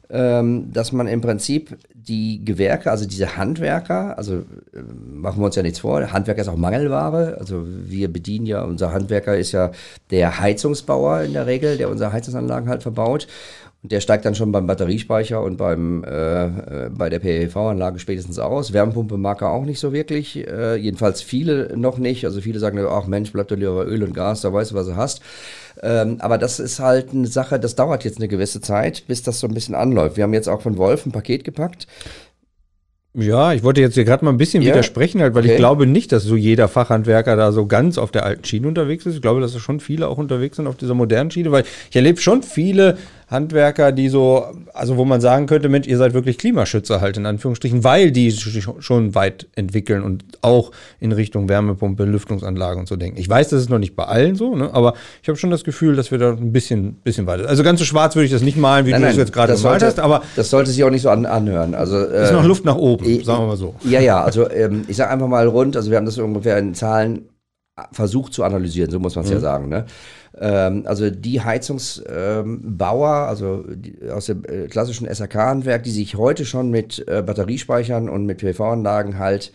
Speaker 1: ähm, dass man im Prinzip die Gewerke, also diese Handwerker, also äh, machen wir uns ja nichts vor, Handwerker ist auch Mangelware, also wir bedienen ja, unser Handwerker ist ja der Heizungsbauer in der Regel, der unsere Heizungsanlagen halt verbaut. Und der steigt dann schon beim Batteriespeicher und beim, äh, äh bei der PV-Anlage spätestens aus. Wärmepumpe mag er auch nicht so wirklich. Äh, jedenfalls viele noch nicht. Also viele sagen, ach Mensch, bleib doch lieber bei Öl und Gas, da weißt du, was du hast. Ähm, aber das ist halt eine Sache, das dauert jetzt eine gewisse Zeit, bis das so ein bisschen anläuft. Wir haben jetzt auch von Wolf ein Paket gepackt.
Speaker 3: Ja, ich wollte jetzt hier gerade mal ein bisschen ja. widersprechen, halt, weil okay. ich glaube nicht, dass so jeder Fachhandwerker da so ganz auf der alten Schiene unterwegs ist. Ich glaube, dass da schon viele auch unterwegs sind auf dieser modernen Schiene, weil ich erlebe schon viele Handwerker, die so, also wo man sagen könnte, Mensch, ihr seid wirklich Klimaschützer halt in Anführungsstrichen, weil die schon weit entwickeln und auch in Richtung Wärmepumpe, Lüftungsanlage und so denken. Ich weiß, das ist noch nicht bei allen so, ne? aber ich habe schon das Gefühl, dass wir da ein bisschen, bisschen weiter. Also ganz so schwarz würde ich das nicht malen, wie nein, du das jetzt gerade
Speaker 1: gemalt hast, aber das sollte sich auch nicht so an, anhören. Also
Speaker 3: äh, ist noch Luft nach oben, äh, sagen wir mal so.
Speaker 1: Ja, ja, also ähm, ich sage einfach mal rund, also wir haben das ungefähr in Zahlen versucht zu analysieren, so muss man es mhm. ja sagen. Ne? Ähm, also die Heizungsbauer, ähm, also aus dem äh, klassischen SAK-Handwerk, die sich heute schon mit äh, Batteriespeichern und mit PV-Anlagen halt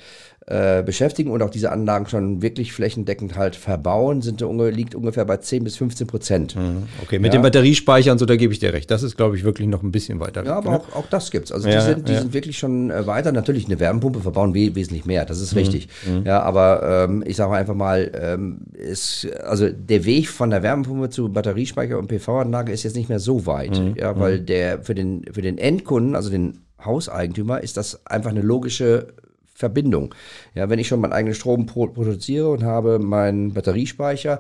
Speaker 1: äh, beschäftigen und auch diese Anlagen schon wirklich flächendeckend halt verbauen, sind, liegt ungefähr bei 10 bis 15 Prozent. Mhm.
Speaker 3: Okay, mit ja. den Batteriespeichern, so da gebe ich dir recht. Das ist, glaube ich, wirklich noch ein bisschen weiter.
Speaker 1: Ja, aber ne? auch, auch das gibt's. Also ja, die, sind, die ja. sind wirklich schon äh, weiter. Natürlich eine Wärmepumpe verbauen we wesentlich mehr, das ist mhm. richtig. Mhm. Ja, aber ähm, ich sage einfach mal, ähm, ist, also der Weg von der Wärmepumpe zu Batteriespeicher und PV-Anlage ist jetzt nicht mehr so weit. Mhm. Ja, weil mhm. der für den, für den Endkunden, also den Hauseigentümer, ist das einfach eine logische Verbindung. Ja, wenn ich schon meinen eigenen Strom produziere und habe meinen Batteriespeicher,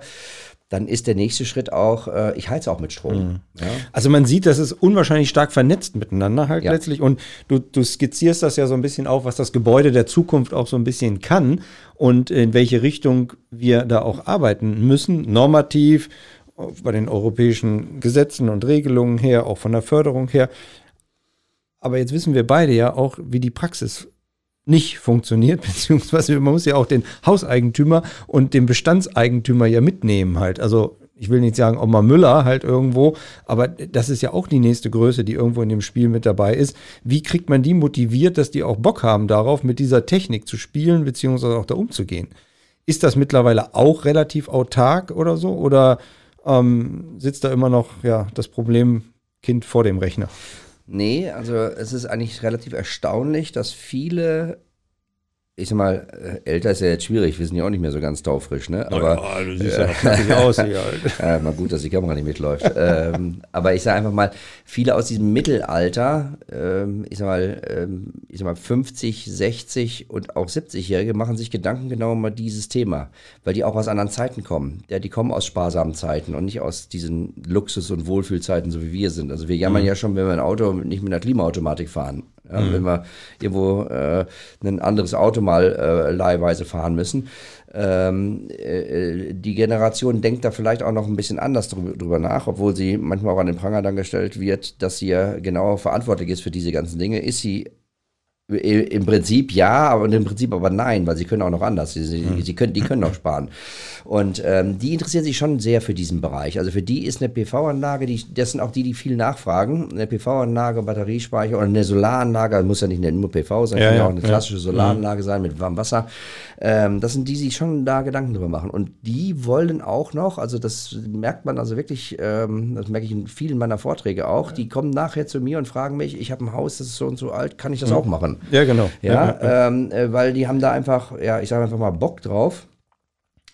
Speaker 1: dann ist der nächste Schritt auch, äh, ich heize auch mit Strom. Mhm.
Speaker 3: Ja. Also man sieht, das ist unwahrscheinlich stark vernetzt miteinander halt ja. letztlich. Und du, du skizzierst das ja so ein bisschen auf, was das Gebäude der Zukunft auch so ein bisschen kann und in welche Richtung wir da auch arbeiten müssen, normativ, bei den europäischen Gesetzen und Regelungen her, auch von der Förderung her. Aber jetzt wissen wir beide ja auch, wie die Praxis nicht funktioniert, (laughs) beziehungsweise man muss ja auch den Hauseigentümer und den Bestandseigentümer ja mitnehmen halt. Also ich will nicht sagen Oma Müller halt irgendwo, aber das ist ja auch die nächste Größe, die irgendwo in dem Spiel mit dabei ist. Wie kriegt man die motiviert, dass die auch Bock haben darauf, mit dieser Technik zu spielen, beziehungsweise auch da umzugehen? Ist das mittlerweile auch relativ autark oder so? Oder ähm, sitzt da immer noch ja, das Problem Kind vor dem Rechner?
Speaker 1: Nee, also es ist eigentlich relativ erstaunlich, dass viele ich sag mal, äh, älter ist ja jetzt schwierig, wir sind ja auch nicht mehr so ganz taufrisch, ne? Aber ja, du siehst ja noch fertig aus hier (laughs) äh, mal gut, dass die Kamera nicht mitläuft. ähm, aber ich sage einfach mal, viele aus diesem Mittelalter, ähm, ich sag mal, ähm, ich sag mal 50, 60 und auch 70-Jährige machen sich Gedanken genau um dieses Thema, weil die auch aus anderen Zeiten kommen. Ja, die kommen aus sparsamen Zeiten und nicht aus diesen Luxus- und Wohlfühlzeiten, so wie wir sind. Also wir jammern mhm. ja schon, wenn wir ein Auto nicht mit einer Klimaautomatik fahren. Ja, mhm. Wenn wir irgendwo äh, ein anderes Auto mal äh, leihweise fahren müssen. Ähm, äh, die Generation denkt da vielleicht auch noch ein bisschen anders drüber, drüber, nach, obwohl sie manchmal auch an den Pranger dann gestellt wird, dass sie ja genau verantwortlich ist für diese ganzen Dinge. Ist sie im Prinzip ja, aber im Prinzip aber nein, weil sie können auch noch anders. Sie, sie, mhm. sie können, die können auch sparen. Und ähm, die interessieren sich schon sehr für diesen Bereich. Also für die ist eine PV-Anlage, das sind auch die, die viel nachfragen. Eine PV-Anlage, Batteriespeicher oder eine Solaranlage, muss ja nicht nur PV sein, ja, kann ja, auch eine klassische ja. Solaranlage sein mit warmem Wasser. Ähm, das sind die, die sich schon da Gedanken drüber machen. Und die wollen auch noch, also das merkt man also wirklich, ähm, das merke ich in vielen meiner Vorträge auch, die kommen nachher zu mir und fragen mich, ich habe ein Haus, das ist so und so alt, kann ich das mhm. auch machen?
Speaker 3: Ja, genau.
Speaker 1: Ja, ja. Ähm, äh, weil die haben da einfach, ja, ich sage einfach mal Bock drauf.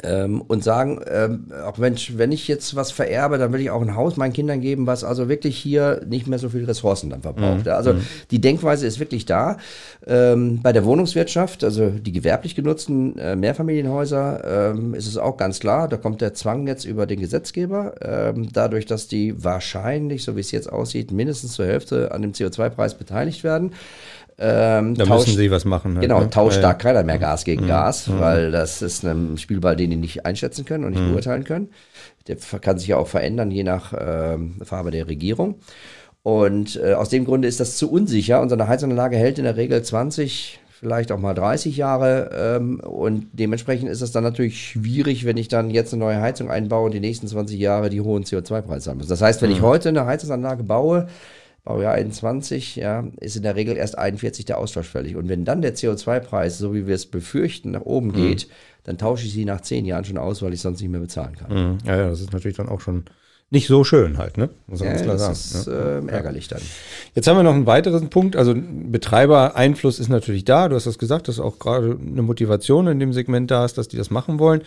Speaker 1: ähm, und sagen, ähm, auch wenn, wenn ich jetzt was vererbe, dann will ich auch ein Haus meinen Kindern geben, was also wirklich hier nicht mehr so viele Ressourcen dann verbraucht. Mhm. Also mhm. die Denkweise ist wirklich da. Ähm, bei der Wohnungswirtschaft, also die gewerblich genutzten äh, Mehrfamilienhäuser, ähm, ist es auch ganz klar, da kommt der Zwang jetzt über den Gesetzgeber, ähm, dadurch, dass die wahrscheinlich, so wie es jetzt aussieht, mindestens zur Hälfte an dem CO2-Preis beteiligt werden.
Speaker 3: Ähm, da tauscht, müssen sie was machen.
Speaker 1: Halt, genau, ne? tauscht da keiner mehr Gas gegen mhm. Gas, mhm. weil das ist ein Spielball, den die nicht einschätzen können und nicht mhm. beurteilen können. Der kann sich ja auch verändern, je nach ähm, Farbe der Regierung. Und äh, aus dem Grunde ist das zu unsicher. Unsere Heizanlage hält in der Regel 20, vielleicht auch mal 30 Jahre. Ähm, und dementsprechend ist es dann natürlich schwierig, wenn ich dann jetzt eine neue Heizung einbaue und die nächsten 20 Jahre die hohen CO2-Preise haben muss. Das heißt, wenn ich mhm. heute eine Heizungsanlage baue, Baujahr 21, ja, ist in der Regel erst 41 der Austausch fällig. Und wenn dann der CO2-Preis, so wie wir es befürchten, nach oben mhm. geht, dann tausche ich sie nach zehn Jahren schon aus, weil ich sonst nicht mehr bezahlen kann.
Speaker 3: Mhm. Ja, ja, das ist natürlich dann auch schon nicht so schön halt, ne?
Speaker 1: Muss man ja, klar das sagen. ist ne? äh, ärgerlich dann.
Speaker 3: Jetzt haben wir noch einen weiteren Punkt. Also Betreibereinfluss ist natürlich da. Du hast das gesagt, dass auch gerade eine Motivation in dem Segment da ist, dass die das machen wollen.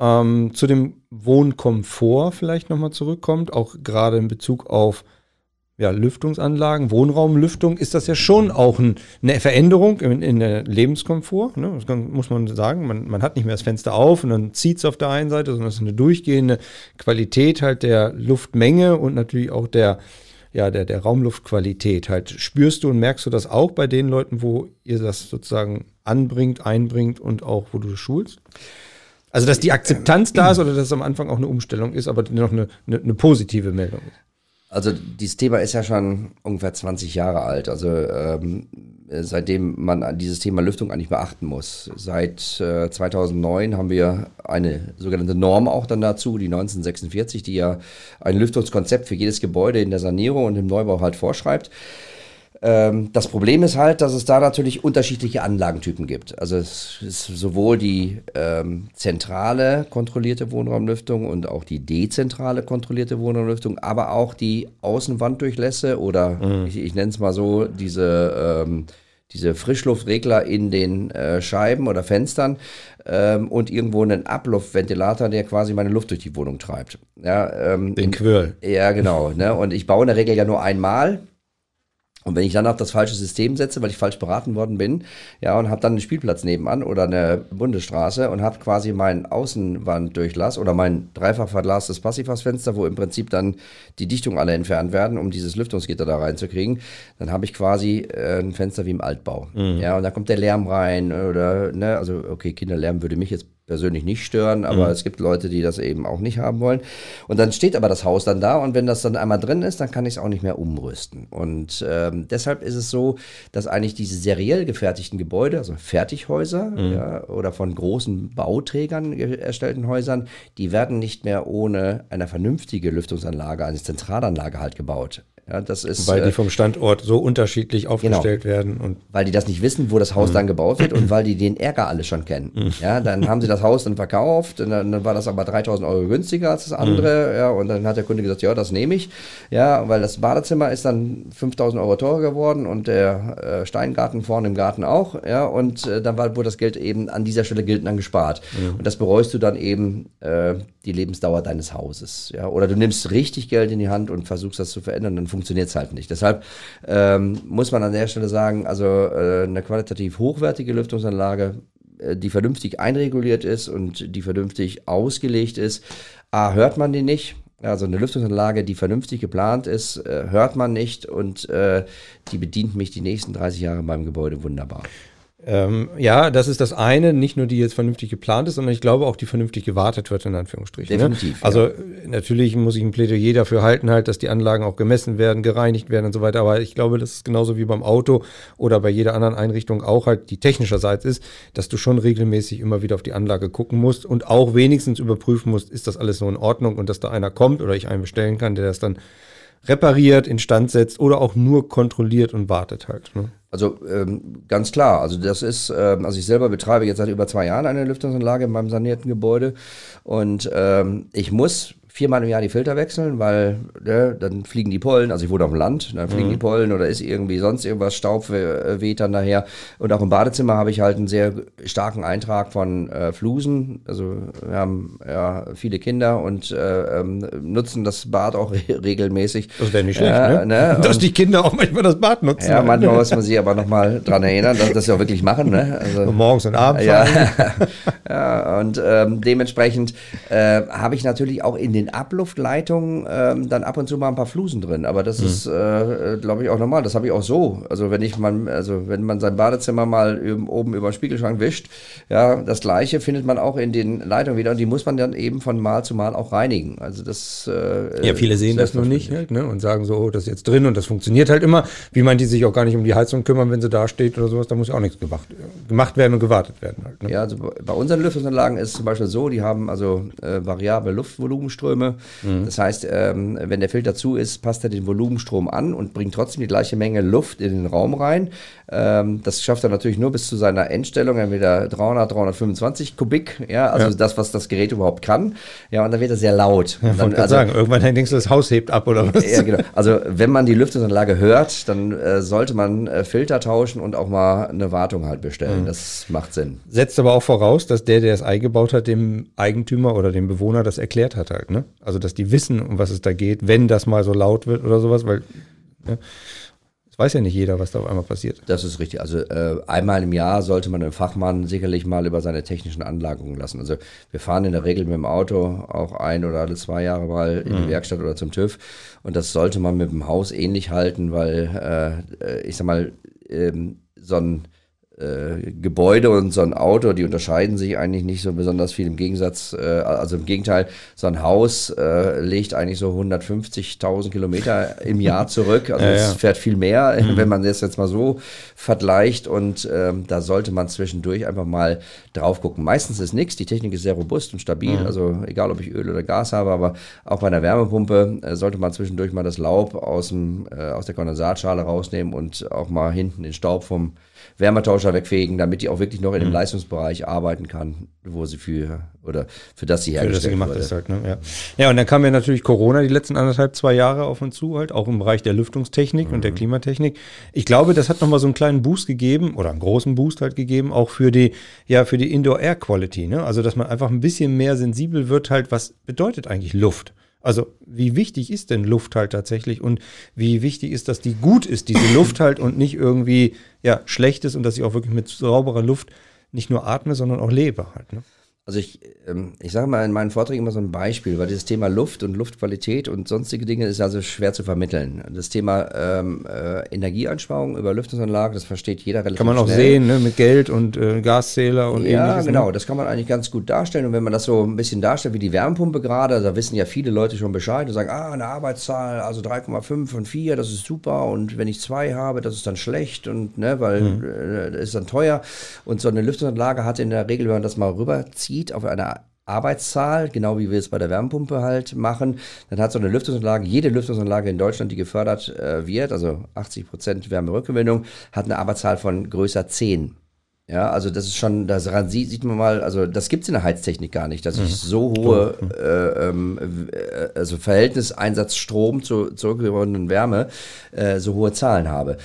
Speaker 3: Ähm, zu dem Wohnkomfort vielleicht nochmal zurückkommt, auch gerade in Bezug auf ja, Lüftungsanlagen, Wohnraumlüftung, ist das ja schon auch ein, eine Veränderung in, in der Lebenskomfort. Ne? Das kann, muss man sagen. Man, man hat nicht mehr das Fenster auf und dann zieht es auf der einen Seite, sondern es ist eine durchgehende Qualität halt der Luftmenge und natürlich auch der, ja, der, der Raumluftqualität. Halt spürst du und merkst du das auch bei den Leuten, wo ihr das sozusagen anbringt, einbringt und auch wo du schulst? Also, dass die Akzeptanz da ist oder dass es am Anfang auch eine Umstellung ist, aber noch eine, eine, eine positive Meldung ist.
Speaker 1: Also dieses Thema ist ja schon ungefähr 20 Jahre alt. Also ähm, seitdem man an dieses Thema Lüftung eigentlich beachten muss. Seit äh, 2009 haben wir eine sogenannte Norm auch dann dazu, die 1946, die ja ein Lüftungskonzept für jedes Gebäude in der Sanierung und im Neubau halt vorschreibt. Ähm, das Problem ist halt, dass es da natürlich unterschiedliche Anlagentypen gibt. Also es ist sowohl die ähm, zentrale kontrollierte Wohnraumlüftung und auch die dezentrale kontrollierte Wohnraumlüftung, aber auch die Außenwanddurchlässe oder mhm. ich, ich nenne es mal so, diese, ähm, diese Frischluftregler in den äh, Scheiben oder Fenstern ähm, und irgendwo einen Abluftventilator, der quasi meine Luft durch die Wohnung treibt.
Speaker 3: Ja, ähm, den Quirl.
Speaker 1: Ja, genau. Ne? Und ich baue in der Regel ja nur einmal und wenn ich dann auf das falsche System setze, weil ich falsch beraten worden bin, ja, und habe dann einen Spielplatz nebenan oder eine Bundesstraße und habe quasi meinen Außenwanddurchlass oder mein dreifach verglastes Passivhausfenster, wo im Prinzip dann die Dichtung alle entfernt werden, um dieses Lüftungsgitter da reinzukriegen, dann habe ich quasi äh, ein Fenster wie im Altbau. Mhm. Ja, und da kommt der Lärm rein oder, ne, also okay, Kinderlärm würde mich jetzt persönlich nicht stören, aber mhm. es gibt Leute, die das eben auch nicht haben wollen. Und dann steht aber das Haus dann da und wenn das dann einmal drin ist, dann kann ich es auch nicht mehr umrüsten. Und ähm, deshalb ist es so, dass eigentlich diese seriell gefertigten Gebäude, also Fertighäuser mhm. ja, oder von großen Bauträgern erstellten Häusern, die werden nicht mehr ohne eine vernünftige Lüftungsanlage, eine Zentralanlage halt gebaut. Ja, das ist,
Speaker 3: weil die äh, vom Standort so unterschiedlich genau. aufgestellt genau, werden. Und
Speaker 1: weil die das nicht wissen, wo das Haus mhm. dann gebaut wird und weil die den Ärger alle schon kennen. Mhm. Ja, dann haben sie das Haus dann verkauft und dann, dann war das aber 3000 Euro günstiger als das andere. Mhm. Ja, und dann hat der Kunde gesagt, ja, das nehme ich. Ja, weil das Badezimmer ist dann 5000 Euro teurer geworden und der äh, Steingarten vorne im Garten auch. Ja, und äh, dann war, wurde das Geld eben an dieser Stelle gilt dann gespart. Mhm. Und das bereust du dann eben äh, die Lebensdauer deines Hauses. Ja, oder du nimmst richtig Geld in die Hand und versuchst das zu verändern, dann funktioniert es halt nicht. Deshalb ähm, muss man an der Stelle sagen, also äh, eine qualitativ hochwertige Lüftungsanlage, äh, die vernünftig einreguliert ist und die vernünftig ausgelegt ist, A, hört man die nicht. Also eine Lüftungsanlage, die vernünftig geplant ist, äh, hört man nicht und äh, die bedient mich die nächsten 30 Jahre beim Gebäude wunderbar.
Speaker 3: Ähm, ja, das ist das eine, nicht nur die jetzt vernünftig geplant ist, sondern ich glaube auch, die vernünftig gewartet wird, in Anführungsstrichen. Ne? Definitiv. Ne? Also ja. natürlich muss ich ein Plädoyer dafür halten, halt, dass die Anlagen auch gemessen werden, gereinigt werden und so weiter. Aber ich glaube, das ist genauso wie beim Auto oder bei jeder anderen Einrichtung auch halt, die technischerseits ist, dass du schon regelmäßig immer wieder auf die Anlage gucken musst und auch wenigstens überprüfen musst, ist das alles so in Ordnung und dass da einer kommt oder ich einen bestellen kann, der das dann repariert, instand setzt oder auch nur kontrolliert und wartet halt. Ne?
Speaker 1: Also ähm, ganz klar, also das ist, ähm, also ich selber betreibe jetzt seit über zwei Jahren eine Lüftungsanlage in meinem sanierten Gebäude. Und ähm, ich muss viermal im Jahr die Filter wechseln, weil ne, dann fliegen die Pollen, also ich wohne auf dem Land, dann fliegen mhm. die Pollen oder ist irgendwie sonst irgendwas, Staub weht dann daher. Und auch im Badezimmer habe ich halt einen sehr starken Eintrag von äh, Flusen. Also wir haben ja viele Kinder und äh, ähm, nutzen das Bad auch re regelmäßig.
Speaker 3: Das wäre nicht schlecht, äh, ne? ne? (laughs) Dass die Kinder auch manchmal das Bad nutzen.
Speaker 1: Ja, manchmal muss man sie aber nochmal dran erinnern, dass, sie auch wirklich machen. Ne?
Speaker 3: Also, und morgens und abends.
Speaker 1: Ja, (laughs) ja und ähm, dementsprechend äh, habe ich natürlich auch in den Abluftleitungen ähm, dann ab und zu mal ein paar Flusen drin. Aber das mhm. ist, äh, glaube ich, auch normal. Das habe ich auch so. Also wenn ich mal, also wenn man sein Badezimmer mal oben über den Spiegelschrank wischt, ja, das gleiche findet man auch in den Leitungen wieder und die muss man dann eben von Mal zu Mal auch reinigen. Also das
Speaker 3: äh, Ja, viele sehen das nur nicht halt, ne? Und sagen so, oh, das ist jetzt drin und das funktioniert halt immer. Wie man die sich auch gar nicht um die Heizung kümmern, wenn sie da steht oder sowas, da muss auch nichts gemacht, gemacht werden und gewartet werden halt.
Speaker 1: Ne? Ja, also bei unseren Lüftungsanlagen ist es zum Beispiel so, die haben also äh, variable Luftvolumenströme. Mhm. Das heißt, ähm, wenn der Filter zu ist, passt er den Volumenstrom an und bringt trotzdem die gleiche Menge Luft in den Raum rein. Ähm, das schafft er natürlich nur bis zu seiner Endstellung, entweder 300, 325 Kubik, ja, also ja. das, was das Gerät überhaupt kann. Ja, und dann wird er sehr laut.
Speaker 3: Ja,
Speaker 1: dann,
Speaker 3: also, sagen, irgendwann denkst du, das Haus hebt ab oder was?
Speaker 1: Ja, genau. Also wenn man die Lüftungsanlage hört, dann äh, sollte man äh, Filter tauschen und auch mal eine Wartung halt bestellen. Mhm. Das macht Sinn.
Speaker 3: Setzt aber auch voraus, dass der, der es eingebaut hat, dem Eigentümer oder dem Bewohner das erklärt hat halt, ne? Also dass die wissen, um was es da geht, wenn das mal so laut wird oder sowas, weil ja, es weiß ja nicht jeder, was da auf einmal passiert.
Speaker 1: Das ist richtig. Also äh, einmal im Jahr sollte man einen Fachmann sicherlich mal über seine technischen Anlagungen lassen. Also wir fahren in der Regel mit dem Auto auch ein oder alle zwei Jahre mal in die mhm. Werkstatt oder zum TÜV. Und das sollte man mit dem Haus ähnlich halten, weil äh, äh ich sag mal, ähm, so ein äh, Gebäude und so ein Auto, die unterscheiden sich eigentlich nicht so besonders viel im Gegensatz, äh, also im Gegenteil, so ein Haus äh, legt eigentlich so 150.000 Kilometer im Jahr (laughs) zurück, also ja, es ja. fährt viel mehr, mhm. (laughs) wenn man das jetzt mal so vergleicht und ähm, da sollte man zwischendurch einfach mal drauf gucken. Meistens ist nichts, die Technik ist sehr robust und stabil, mhm. also egal ob ich Öl oder Gas habe, aber auch bei einer Wärmepumpe äh, sollte man zwischendurch mal das Laub aus, dem, äh, aus der Kondensatschale rausnehmen und auch mal hinten den Staub vom Wärmetauscher wegfegen, damit die auch wirklich noch in dem mhm. Leistungsbereich arbeiten kann, wo sie für oder für das sie hergestellt für das sie gemacht wurde. ist
Speaker 3: halt, ne? ja. ja, und dann kam ja natürlich Corona die letzten anderthalb, zwei Jahre auf uns zu, halt auch im Bereich der Lüftungstechnik mhm. und der mhm. Klimatechnik. Ich glaube, das hat nochmal so einen kleinen Boost gegeben oder einen großen Boost halt gegeben, auch für die, ja, für die Indoor Air Quality, ne? Also, dass man einfach ein bisschen mehr sensibel wird, halt, was bedeutet eigentlich Luft? Also wie wichtig ist denn Luft halt tatsächlich und wie wichtig ist, dass die gut ist, diese Luft halt und nicht irgendwie ja, schlecht ist und dass ich auch wirklich mit sauberer Luft nicht nur atme, sondern auch lebe halt. Ne?
Speaker 1: Also ich, ähm, ich sage mal in meinen Vorträgen immer so ein Beispiel, weil dieses Thema Luft und Luftqualität und sonstige Dinge ist also schwer zu vermitteln. Das Thema ähm, äh, Energieeinsparung über Lüftungsanlagen, das versteht jeder relativ
Speaker 3: Kann man auch schnell. sehen, ne, mit Geld und äh, Gaszähler und
Speaker 1: Ja, ähnliches, ne? genau, das kann man eigentlich ganz gut darstellen. Und wenn man das so ein bisschen darstellt wie die Wärmepumpe gerade, da wissen ja viele Leute schon Bescheid und sagen, ah, eine Arbeitszahl, also 3,5 und 4, das ist super. Und wenn ich zwei habe, das ist dann schlecht und ne, weil mhm. äh, das ist dann teuer. Und so eine Lüftungsanlage hat in der Regel, wenn man das mal rüberzieht, zieht auf eine Arbeitszahl, genau wie wir es bei der Wärmepumpe halt machen, dann hat so eine Lüftungsanlage, jede Lüftungsanlage in Deutschland, die gefördert äh, wird, also 80 Prozent Wärmerückgewinnung, hat eine Arbeitszahl von größer 10. Ja, also das ist schon, daran sieht, sieht man mal, also das gibt es in der Heiztechnik gar nicht, dass ich mhm. so hohe, äh, ähm, äh, also Verhältnis Einsatz Strom zur zurückgewonnenen Wärme, äh, so hohe Zahlen habe.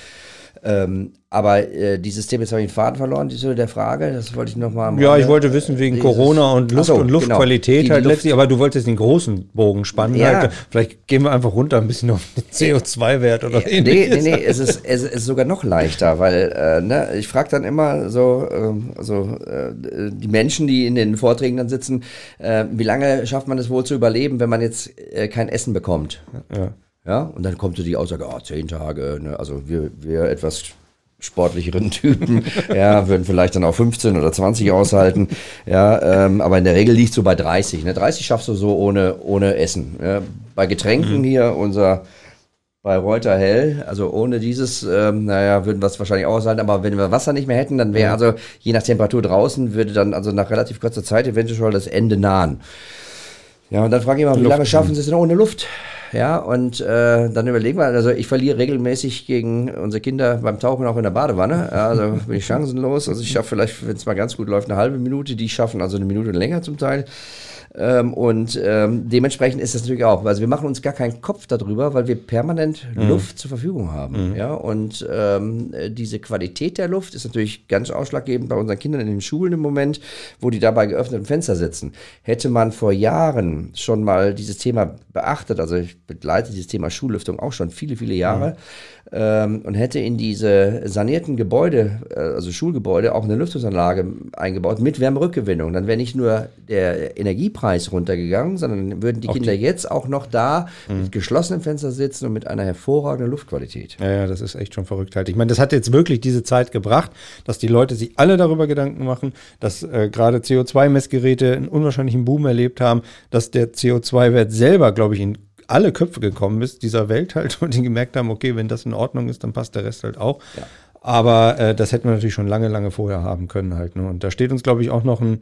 Speaker 1: Ähm, aber äh, dieses Thema, jetzt habe ich den Faden verloren, diese der Frage, das wollte ich nochmal.
Speaker 3: Ja, ich wollte wissen wegen dieses, Corona und Luft so, und genau. Luftqualität genau. halt Luft letztlich, aber du wolltest den großen Bogen spannen. Ja. Halt. Vielleicht gehen wir einfach runter ein bisschen auf den CO2-Wert oder
Speaker 1: ja, Nee, nee, nee, es ist, es ist sogar noch leichter, weil äh, ne, ich frage dann immer so, äh, also, äh, die Menschen, die in den Vorträgen dann sitzen, äh, wie lange schafft man es wohl zu überleben, wenn man jetzt äh, kein Essen bekommt? Ja. Ja, und dann kommt so die Aussage, oh, zehn Tage, ne? also wir, wir etwas sportlicheren (laughs) Typen, ja, würden vielleicht dann auch 15 oder 20 aushalten, ja, ähm, aber in der Regel liegt so bei 30, ne, 30 schaffst du so ohne, ohne Essen. Ja. Bei Getränken mhm. hier unser bei Reuter Hell, also ohne dieses, ähm, naja, würden wir es wahrscheinlich aushalten, aber wenn wir Wasser nicht mehr hätten, dann wäre also je nach Temperatur draußen, würde dann also nach relativ kurzer Zeit eventuell das Ende nahen. Ja, und dann frage ich mal, wie lange schaffen sie es denn ohne Luft? Ja, und äh, dann überlegen wir, also ich verliere regelmäßig gegen unsere Kinder beim Tauchen auch in der Badewanne. Ja, also (laughs) bin ich chancenlos. Also ich schaffe vielleicht, wenn es mal ganz gut läuft, eine halbe Minute. Die schaffen also eine Minute länger zum Teil. Ähm, und ähm, dementsprechend ist das natürlich auch. Also wir machen uns gar keinen Kopf darüber, weil wir permanent mhm. Luft zur Verfügung haben. Mhm. Ja? Und ähm, diese Qualität der Luft ist natürlich ganz ausschlaggebend bei unseren Kindern in den Schulen im Moment, wo die dabei geöffneten Fenster sitzen. Hätte man vor Jahren schon mal dieses Thema beachtet, also ich begleite dieses Thema Schullüftung auch schon viele, viele Jahre, mhm ähm, und hätte in diese sanierten Gebäude, äh, also Schulgebäude, auch eine Lüftungsanlage eingebaut mit Wärmerückgewinnung. Dann wäre nicht nur der Energiepreis runtergegangen, sondern würden die auch Kinder die jetzt auch noch da mhm. mit geschlossenen Fenstern sitzen und mit einer hervorragenden Luftqualität.
Speaker 3: Ja, ja, das ist echt schon verrückt halt. Ich meine, das hat jetzt wirklich diese Zeit gebracht, dass die Leute sich alle darüber Gedanken machen, dass äh, gerade CO2-Messgeräte einen unwahrscheinlichen Boom erlebt haben, dass der CO2-Wert selber, glaube ich, in alle Köpfe gekommen ist, dieser Welt halt, und die gemerkt haben, okay, wenn das in Ordnung ist, dann passt der Rest halt auch. Ja. Aber äh, das hätten wir natürlich schon lange, lange vorher haben können halt. Ne? Und da steht uns, glaube ich, auch noch ein,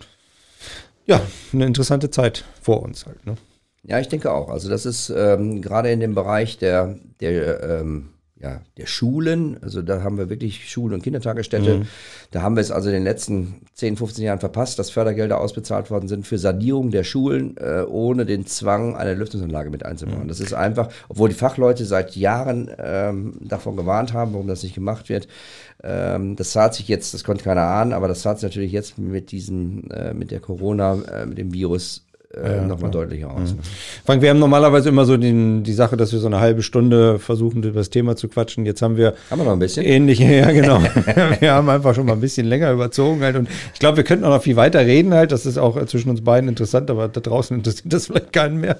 Speaker 3: ja, eine interessante Zeit vor uns halt. Ne?
Speaker 1: Ja, ich denke auch. Also das ist ähm, gerade in dem Bereich der, der ähm, ja, der Schulen. Also da haben wir wirklich Schulen- und Kindertagesstätte. Mhm. Da haben wir es also in den letzten 10, 15 Jahren verpasst, dass Fördergelder ausbezahlt worden sind für Sanierung der Schulen, äh, ohne den Zwang, eine Lüftungsanlage mit einzubauen. Mhm. Das ist einfach, obwohl die Fachleute seit Jahren ähm, davon gewarnt haben, warum das nicht gemacht wird. Ähm, das zahlt sich jetzt, das konnte keiner ahnen, aber das zahlt sich natürlich jetzt mit diesem, äh, mit der Corona, äh, mit dem Virus äh, ja, nochmal deutlicher aus. Mhm.
Speaker 3: Frank, wir haben normalerweise immer so den, die Sache, dass wir so eine halbe Stunde versuchen, über das Thema zu quatschen. Jetzt haben wir.
Speaker 1: Haben wir noch ein bisschen?
Speaker 3: Ähnlich, (laughs) ja, genau. (laughs) wir haben einfach schon mal ein bisschen länger überzogen halt. Und ich glaube, wir könnten auch noch viel weiter reden halt. Das ist auch zwischen uns beiden interessant, aber da draußen interessiert das vielleicht keinen mehr.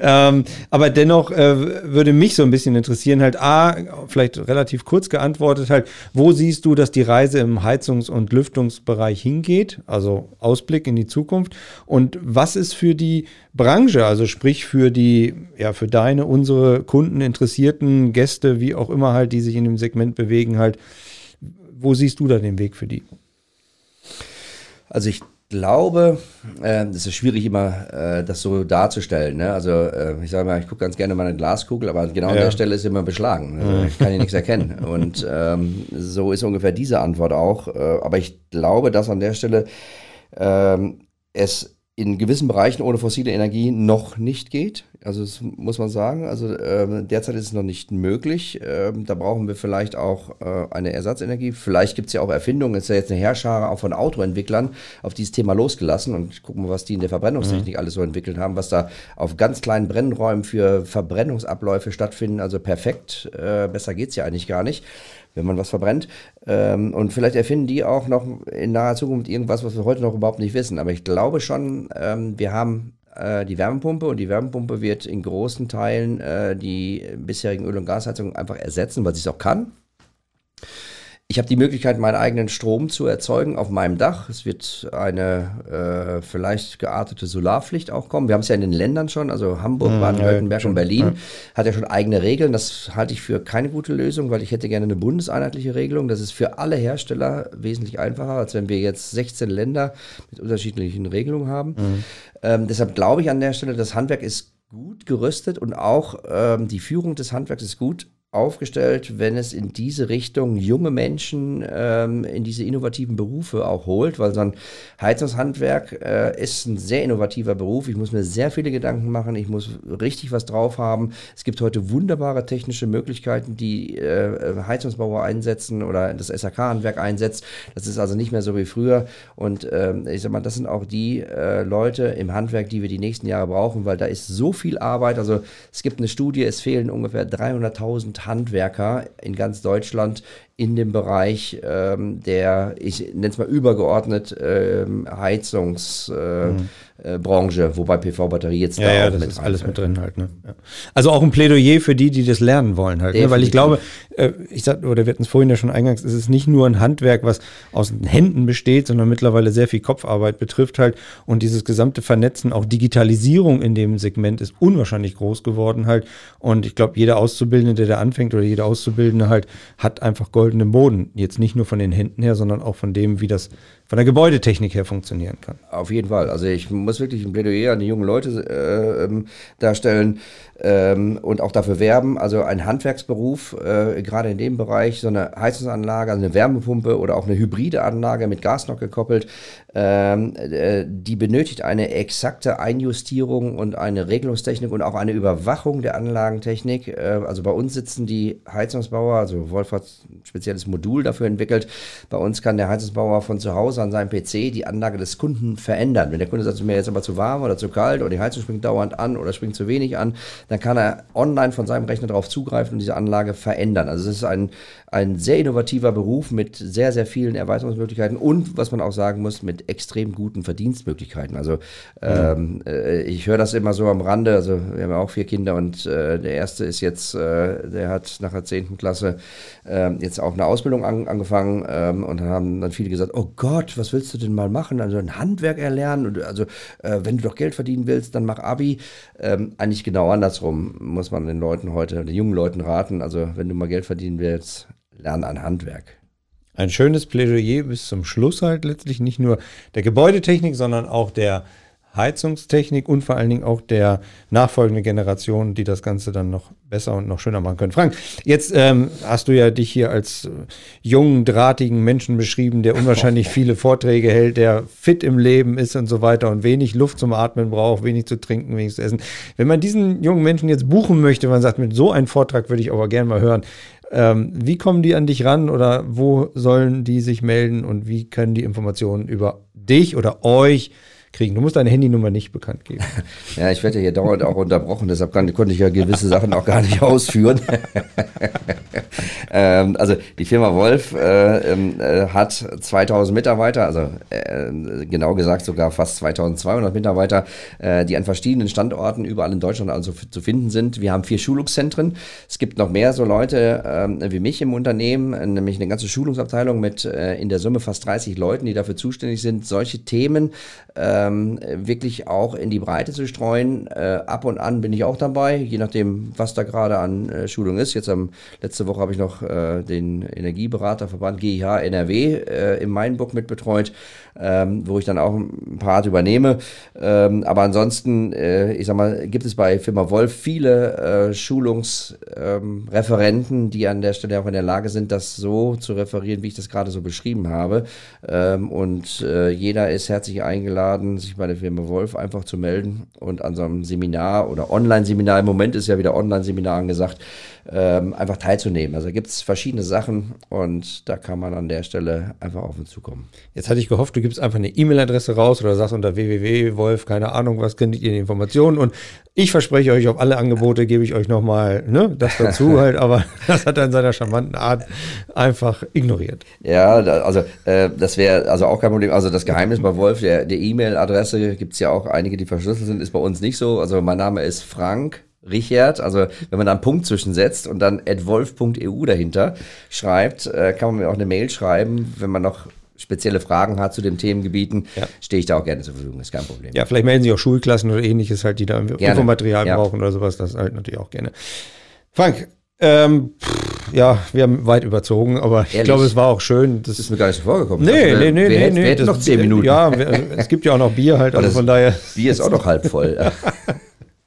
Speaker 3: ähm, aber dennoch äh, würde mich so ein bisschen interessieren, halt, A, vielleicht relativ kurz geantwortet, halt, wo siehst du, dass die Reise im Heizungs- und Lüftungsbereich hingeht? Also Ausblick in die Zukunft. Und was ist für die Branche, also sprich für die, ja, für deine, unsere Kunden, Interessierten, Gäste, wie auch immer halt, die sich in dem Segment bewegen, halt, wo siehst du da den Weg für die?
Speaker 1: Also ich glaube, äh, es ist schwierig immer, äh, das so darzustellen. Ne? Also äh, ich sage mal, ich gucke ganz gerne mal eine Glaskugel, aber genau ja. an der Stelle ist immer beschlagen. Also, ich kann hier nichts erkennen. (laughs) Und ähm, so ist ungefähr diese Antwort auch. Äh, aber ich glaube, dass an der Stelle ähm, es in gewissen Bereichen ohne fossile Energie noch nicht geht. Also das muss man sagen. Also äh, derzeit ist es noch nicht möglich. Ähm, da brauchen wir vielleicht auch äh, eine Ersatzenergie. Vielleicht gibt es ja auch Erfindungen. Es ist ja jetzt eine Herrschare auch von Autoentwicklern auf dieses Thema losgelassen und gucken wir, was die in der Verbrennungstechnik mhm. alles so entwickelt haben, was da auf ganz kleinen Brennräumen für Verbrennungsabläufe stattfinden. Also perfekt. Äh, besser geht's ja eigentlich gar nicht wenn man was verbrennt. Ähm, und vielleicht erfinden die auch noch in naher Zukunft irgendwas, was wir heute noch überhaupt nicht wissen. Aber ich glaube schon, ähm, wir haben äh, die Wärmepumpe und die Wärmepumpe wird in großen Teilen äh, die bisherigen Öl- und Gasheizungen einfach ersetzen, weil sie es auch kann. Ich habe die Möglichkeit, meinen eigenen Strom zu erzeugen auf meinem Dach. Es wird eine äh, vielleicht geartete Solarpflicht auch kommen. Wir haben es ja in den Ländern schon, also Hamburg, mhm, Baden-Württemberg und Berlin ja. hat ja schon eigene Regeln. Das halte ich für keine gute Lösung, weil ich hätte gerne eine bundeseinheitliche Regelung. Das ist für alle Hersteller wesentlich einfacher, als wenn wir jetzt 16 Länder mit unterschiedlichen Regelungen haben. Mhm. Ähm, deshalb glaube ich an der Stelle, das Handwerk ist gut gerüstet und auch ähm, die Führung des Handwerks ist gut aufgestellt, wenn es in diese Richtung junge Menschen ähm, in diese innovativen Berufe auch holt, weil so ein Heizungshandwerk äh, ist ein sehr innovativer Beruf. Ich muss mir sehr viele Gedanken machen, ich muss richtig was drauf haben. Es gibt heute wunderbare technische Möglichkeiten, die äh, Heizungsbauer einsetzen oder das SAK-Handwerk einsetzt. Das ist also nicht mehr so wie früher. Und äh, ich sag mal, das sind auch die äh, Leute im Handwerk, die wir die nächsten Jahre brauchen, weil da ist so viel Arbeit. Also es gibt eine Studie, es fehlen ungefähr 300.000 Handwerker in ganz Deutschland in dem Bereich ähm, der, ich nenne es mal übergeordnet, ähm, Heizungsbranche, äh, mhm. äh, wobei PV-Batterie jetzt
Speaker 3: ja, da ja, auch das mit ist alles mit drin halt. Ne? Ja. Also auch ein Plädoyer für die, die das lernen wollen halt. Ne? Weil ich glaube, äh, ich sag, oder wir hatten es vorhin ja schon eingangs, es ist nicht nur ein Handwerk, was aus den Händen besteht, sondern mittlerweile sehr viel Kopfarbeit betrifft halt. Und dieses gesamte Vernetzen, auch Digitalisierung in dem Segment ist unwahrscheinlich groß geworden halt. Und ich glaube, jeder Auszubildende, der da anfängt oder jeder Auszubildende halt, hat einfach Gold goldenen Boden. Jetzt nicht nur von den Händen her, sondern auch von dem, wie das von der Gebäudetechnik her funktionieren kann.
Speaker 1: Auf jeden Fall. Also ich muss wirklich ein Plädoyer an die jungen Leute äh, ähm, darstellen ähm, und auch dafür werben. Also ein Handwerksberuf, äh, gerade in dem Bereich, so eine Heizungsanlage, also eine Wärmepumpe oder auch eine hybride Anlage mit Gas noch gekoppelt, ähm, äh, die benötigt eine exakte Einjustierung und eine Regelungstechnik und auch eine Überwachung der Anlagentechnik. Äh, also bei uns sitzen die Heizungsbauer, also Wolf hat ein spezielles Modul dafür entwickelt. Bei uns kann der Heizungsbauer von zu Hause an seinem PC die Anlage des Kunden verändern. Wenn der Kunde sagt, mir jetzt aber zu warm oder zu kalt oder die Heizung springt dauernd an oder springt zu wenig an, dann kann er online von seinem Rechner darauf zugreifen und diese Anlage verändern. Also es ist ein, ein sehr innovativer Beruf mit sehr, sehr vielen Erweiterungsmöglichkeiten und, was man auch sagen muss, mit extrem guten Verdienstmöglichkeiten. Also ähm, äh, ich höre das immer so am Rande, also wir haben ja auch vier Kinder und äh, der erste ist jetzt, äh, der hat nach der 10. Klasse äh, jetzt auch eine Ausbildung an, angefangen ähm, und dann haben dann viele gesagt, oh Gott, was willst du denn mal machen? Also ein Handwerk erlernen und also äh, wenn du doch Geld verdienen willst, dann mach Abi. Ähm, eigentlich genau andersrum muss man den Leuten heute, den jungen Leuten raten. Also wenn du mal Geld verdienen willst, lern ein Handwerk.
Speaker 3: Ein schönes Plädoyer bis zum Schluss halt letztlich nicht nur der Gebäudetechnik, sondern auch der Heizungstechnik und vor allen Dingen auch der nachfolgenden Generation, die das Ganze dann noch besser und noch schöner machen können. Frank, jetzt ähm, hast du ja dich hier als äh, jungen, drahtigen Menschen beschrieben, der unwahrscheinlich (laughs) viele Vorträge hält, der fit im Leben ist und so weiter und wenig Luft zum Atmen braucht, wenig zu trinken, wenig zu essen. Wenn man diesen jungen Menschen jetzt buchen möchte, man sagt, mit so einem Vortrag würde ich aber gerne mal hören, ähm, wie kommen die an dich ran oder wo sollen die sich melden und wie können die Informationen über dich oder euch kriegen. Du musst deine Handynummer nicht bekannt geben. (laughs)
Speaker 1: Ja, ich werde hier dauernd auch unterbrochen, deshalb kann, konnte ich ja gewisse Sachen auch gar nicht (laughs) ausführen. (laughs) ähm, also die Firma Wolf äh, ähm, äh, hat 2000 Mitarbeiter, also äh, genau gesagt sogar fast 2200 Mitarbeiter, äh, die an verschiedenen Standorten überall in Deutschland also zu finden sind. Wir haben vier Schulungszentren. Es gibt noch mehr so Leute ähm, wie mich im Unternehmen, nämlich eine ganze Schulungsabteilung mit äh, in der Summe fast 30 Leuten, die dafür zuständig sind, solche Themen ähm, wirklich auch in die Breite zu streuen. Äh, ab und an bin ich auch dabei, je nachdem, was da gerade an äh, Schulung ist. Jetzt am letzte Woche habe ich noch äh, den Energieberaterverband GIH NRW äh, in Mainburg mitbetreut, ähm, wo ich dann auch ein Part übernehme. Ähm, aber ansonsten, äh, ich sag mal, gibt es bei Firma Wolf viele äh, Schulungsreferenten, die an der Stelle auch in der Lage sind, das so zu referieren, wie ich das gerade so beschrieben habe. Ähm, und jeder ist herzlich eingeladen, sich bei der Firma Wolf einfach zu melden und an so einem Seminar oder Online-Seminar, im Moment ist ja wieder Online-Seminar angesagt, ähm, einfach teilzunehmen. Also gibt es verschiedene Sachen und da kann man an der Stelle einfach auf uns zukommen.
Speaker 3: Jetzt hatte ich gehofft, du gibst einfach eine E-Mail-Adresse raus oder sagst unter www.wolf, keine Ahnung, was findet ihr die Informationen und ich verspreche euch, auf alle Angebote gebe ich euch nochmal ne, das dazu (laughs) halt, aber (laughs) das hat er in seiner charmanten Art einfach ignoriert.
Speaker 1: Ja, also äh, das wäre also auch kein Problem. Also das Geheimnis bei Wolf, der, der E-Mail-Adresse gibt es ja auch einige, die verschlüsselt sind, ist bei uns nicht so. Also mein Name ist Frank Richard, also wenn man da einen Punkt zwischensetzt und dann adwolf.eu dahinter schreibt, äh, kann man mir auch eine Mail schreiben, wenn man noch spezielle Fragen hat zu den Themengebieten, ja. stehe ich da auch gerne zur Verfügung, ist kein Problem.
Speaker 3: Ja, vielleicht melden sich auch Schulklassen oder ähnliches halt, die da gerne. Infomaterial ja. brauchen oder sowas, das halt natürlich auch gerne. Frank, ähm, pff, ja, wir haben weit überzogen, aber Ehrlich? ich glaube, es war auch schön.
Speaker 1: Das ist mir gar nicht so vorgekommen.
Speaker 3: Nee, also, nee, nee,
Speaker 1: nee,
Speaker 3: nee.
Speaker 1: hätten noch zehn Minuten.
Speaker 3: Ja, es gibt ja auch noch Bier halt, (laughs) also von daher.
Speaker 1: Bier ist auch noch halb voll. (laughs)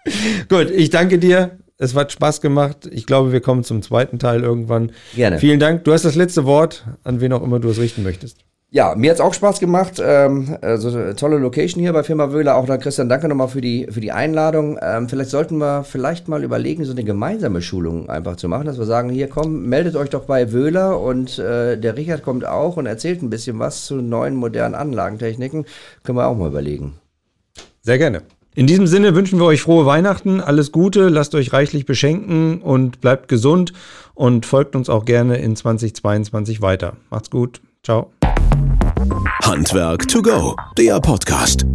Speaker 1: (laughs)
Speaker 3: Gut, ich danke dir. Es hat Spaß gemacht. Ich glaube, wir kommen zum zweiten Teil irgendwann.
Speaker 1: Gerne.
Speaker 3: Vielen Dank. Du hast das letzte Wort, an wen auch immer du es richten möchtest.
Speaker 1: Ja, mir hat es auch Spaß gemacht. Ähm, also tolle Location hier bei Firma Wöhler. Auch da Christian, danke nochmal für die, für die Einladung. Ähm, vielleicht sollten wir vielleicht mal überlegen, so eine gemeinsame Schulung einfach zu machen, dass wir sagen, hier komm, meldet euch doch bei Wöhler und äh, der Richard kommt auch und erzählt ein bisschen was zu neuen modernen Anlagentechniken. Können wir auch mal überlegen.
Speaker 3: Sehr gerne. In diesem Sinne wünschen wir euch frohe Weihnachten, alles Gute, lasst euch reichlich beschenken und bleibt gesund und folgt uns auch gerne in 2022 weiter. Macht's gut. Ciao.
Speaker 2: Handwerk to go, der Podcast.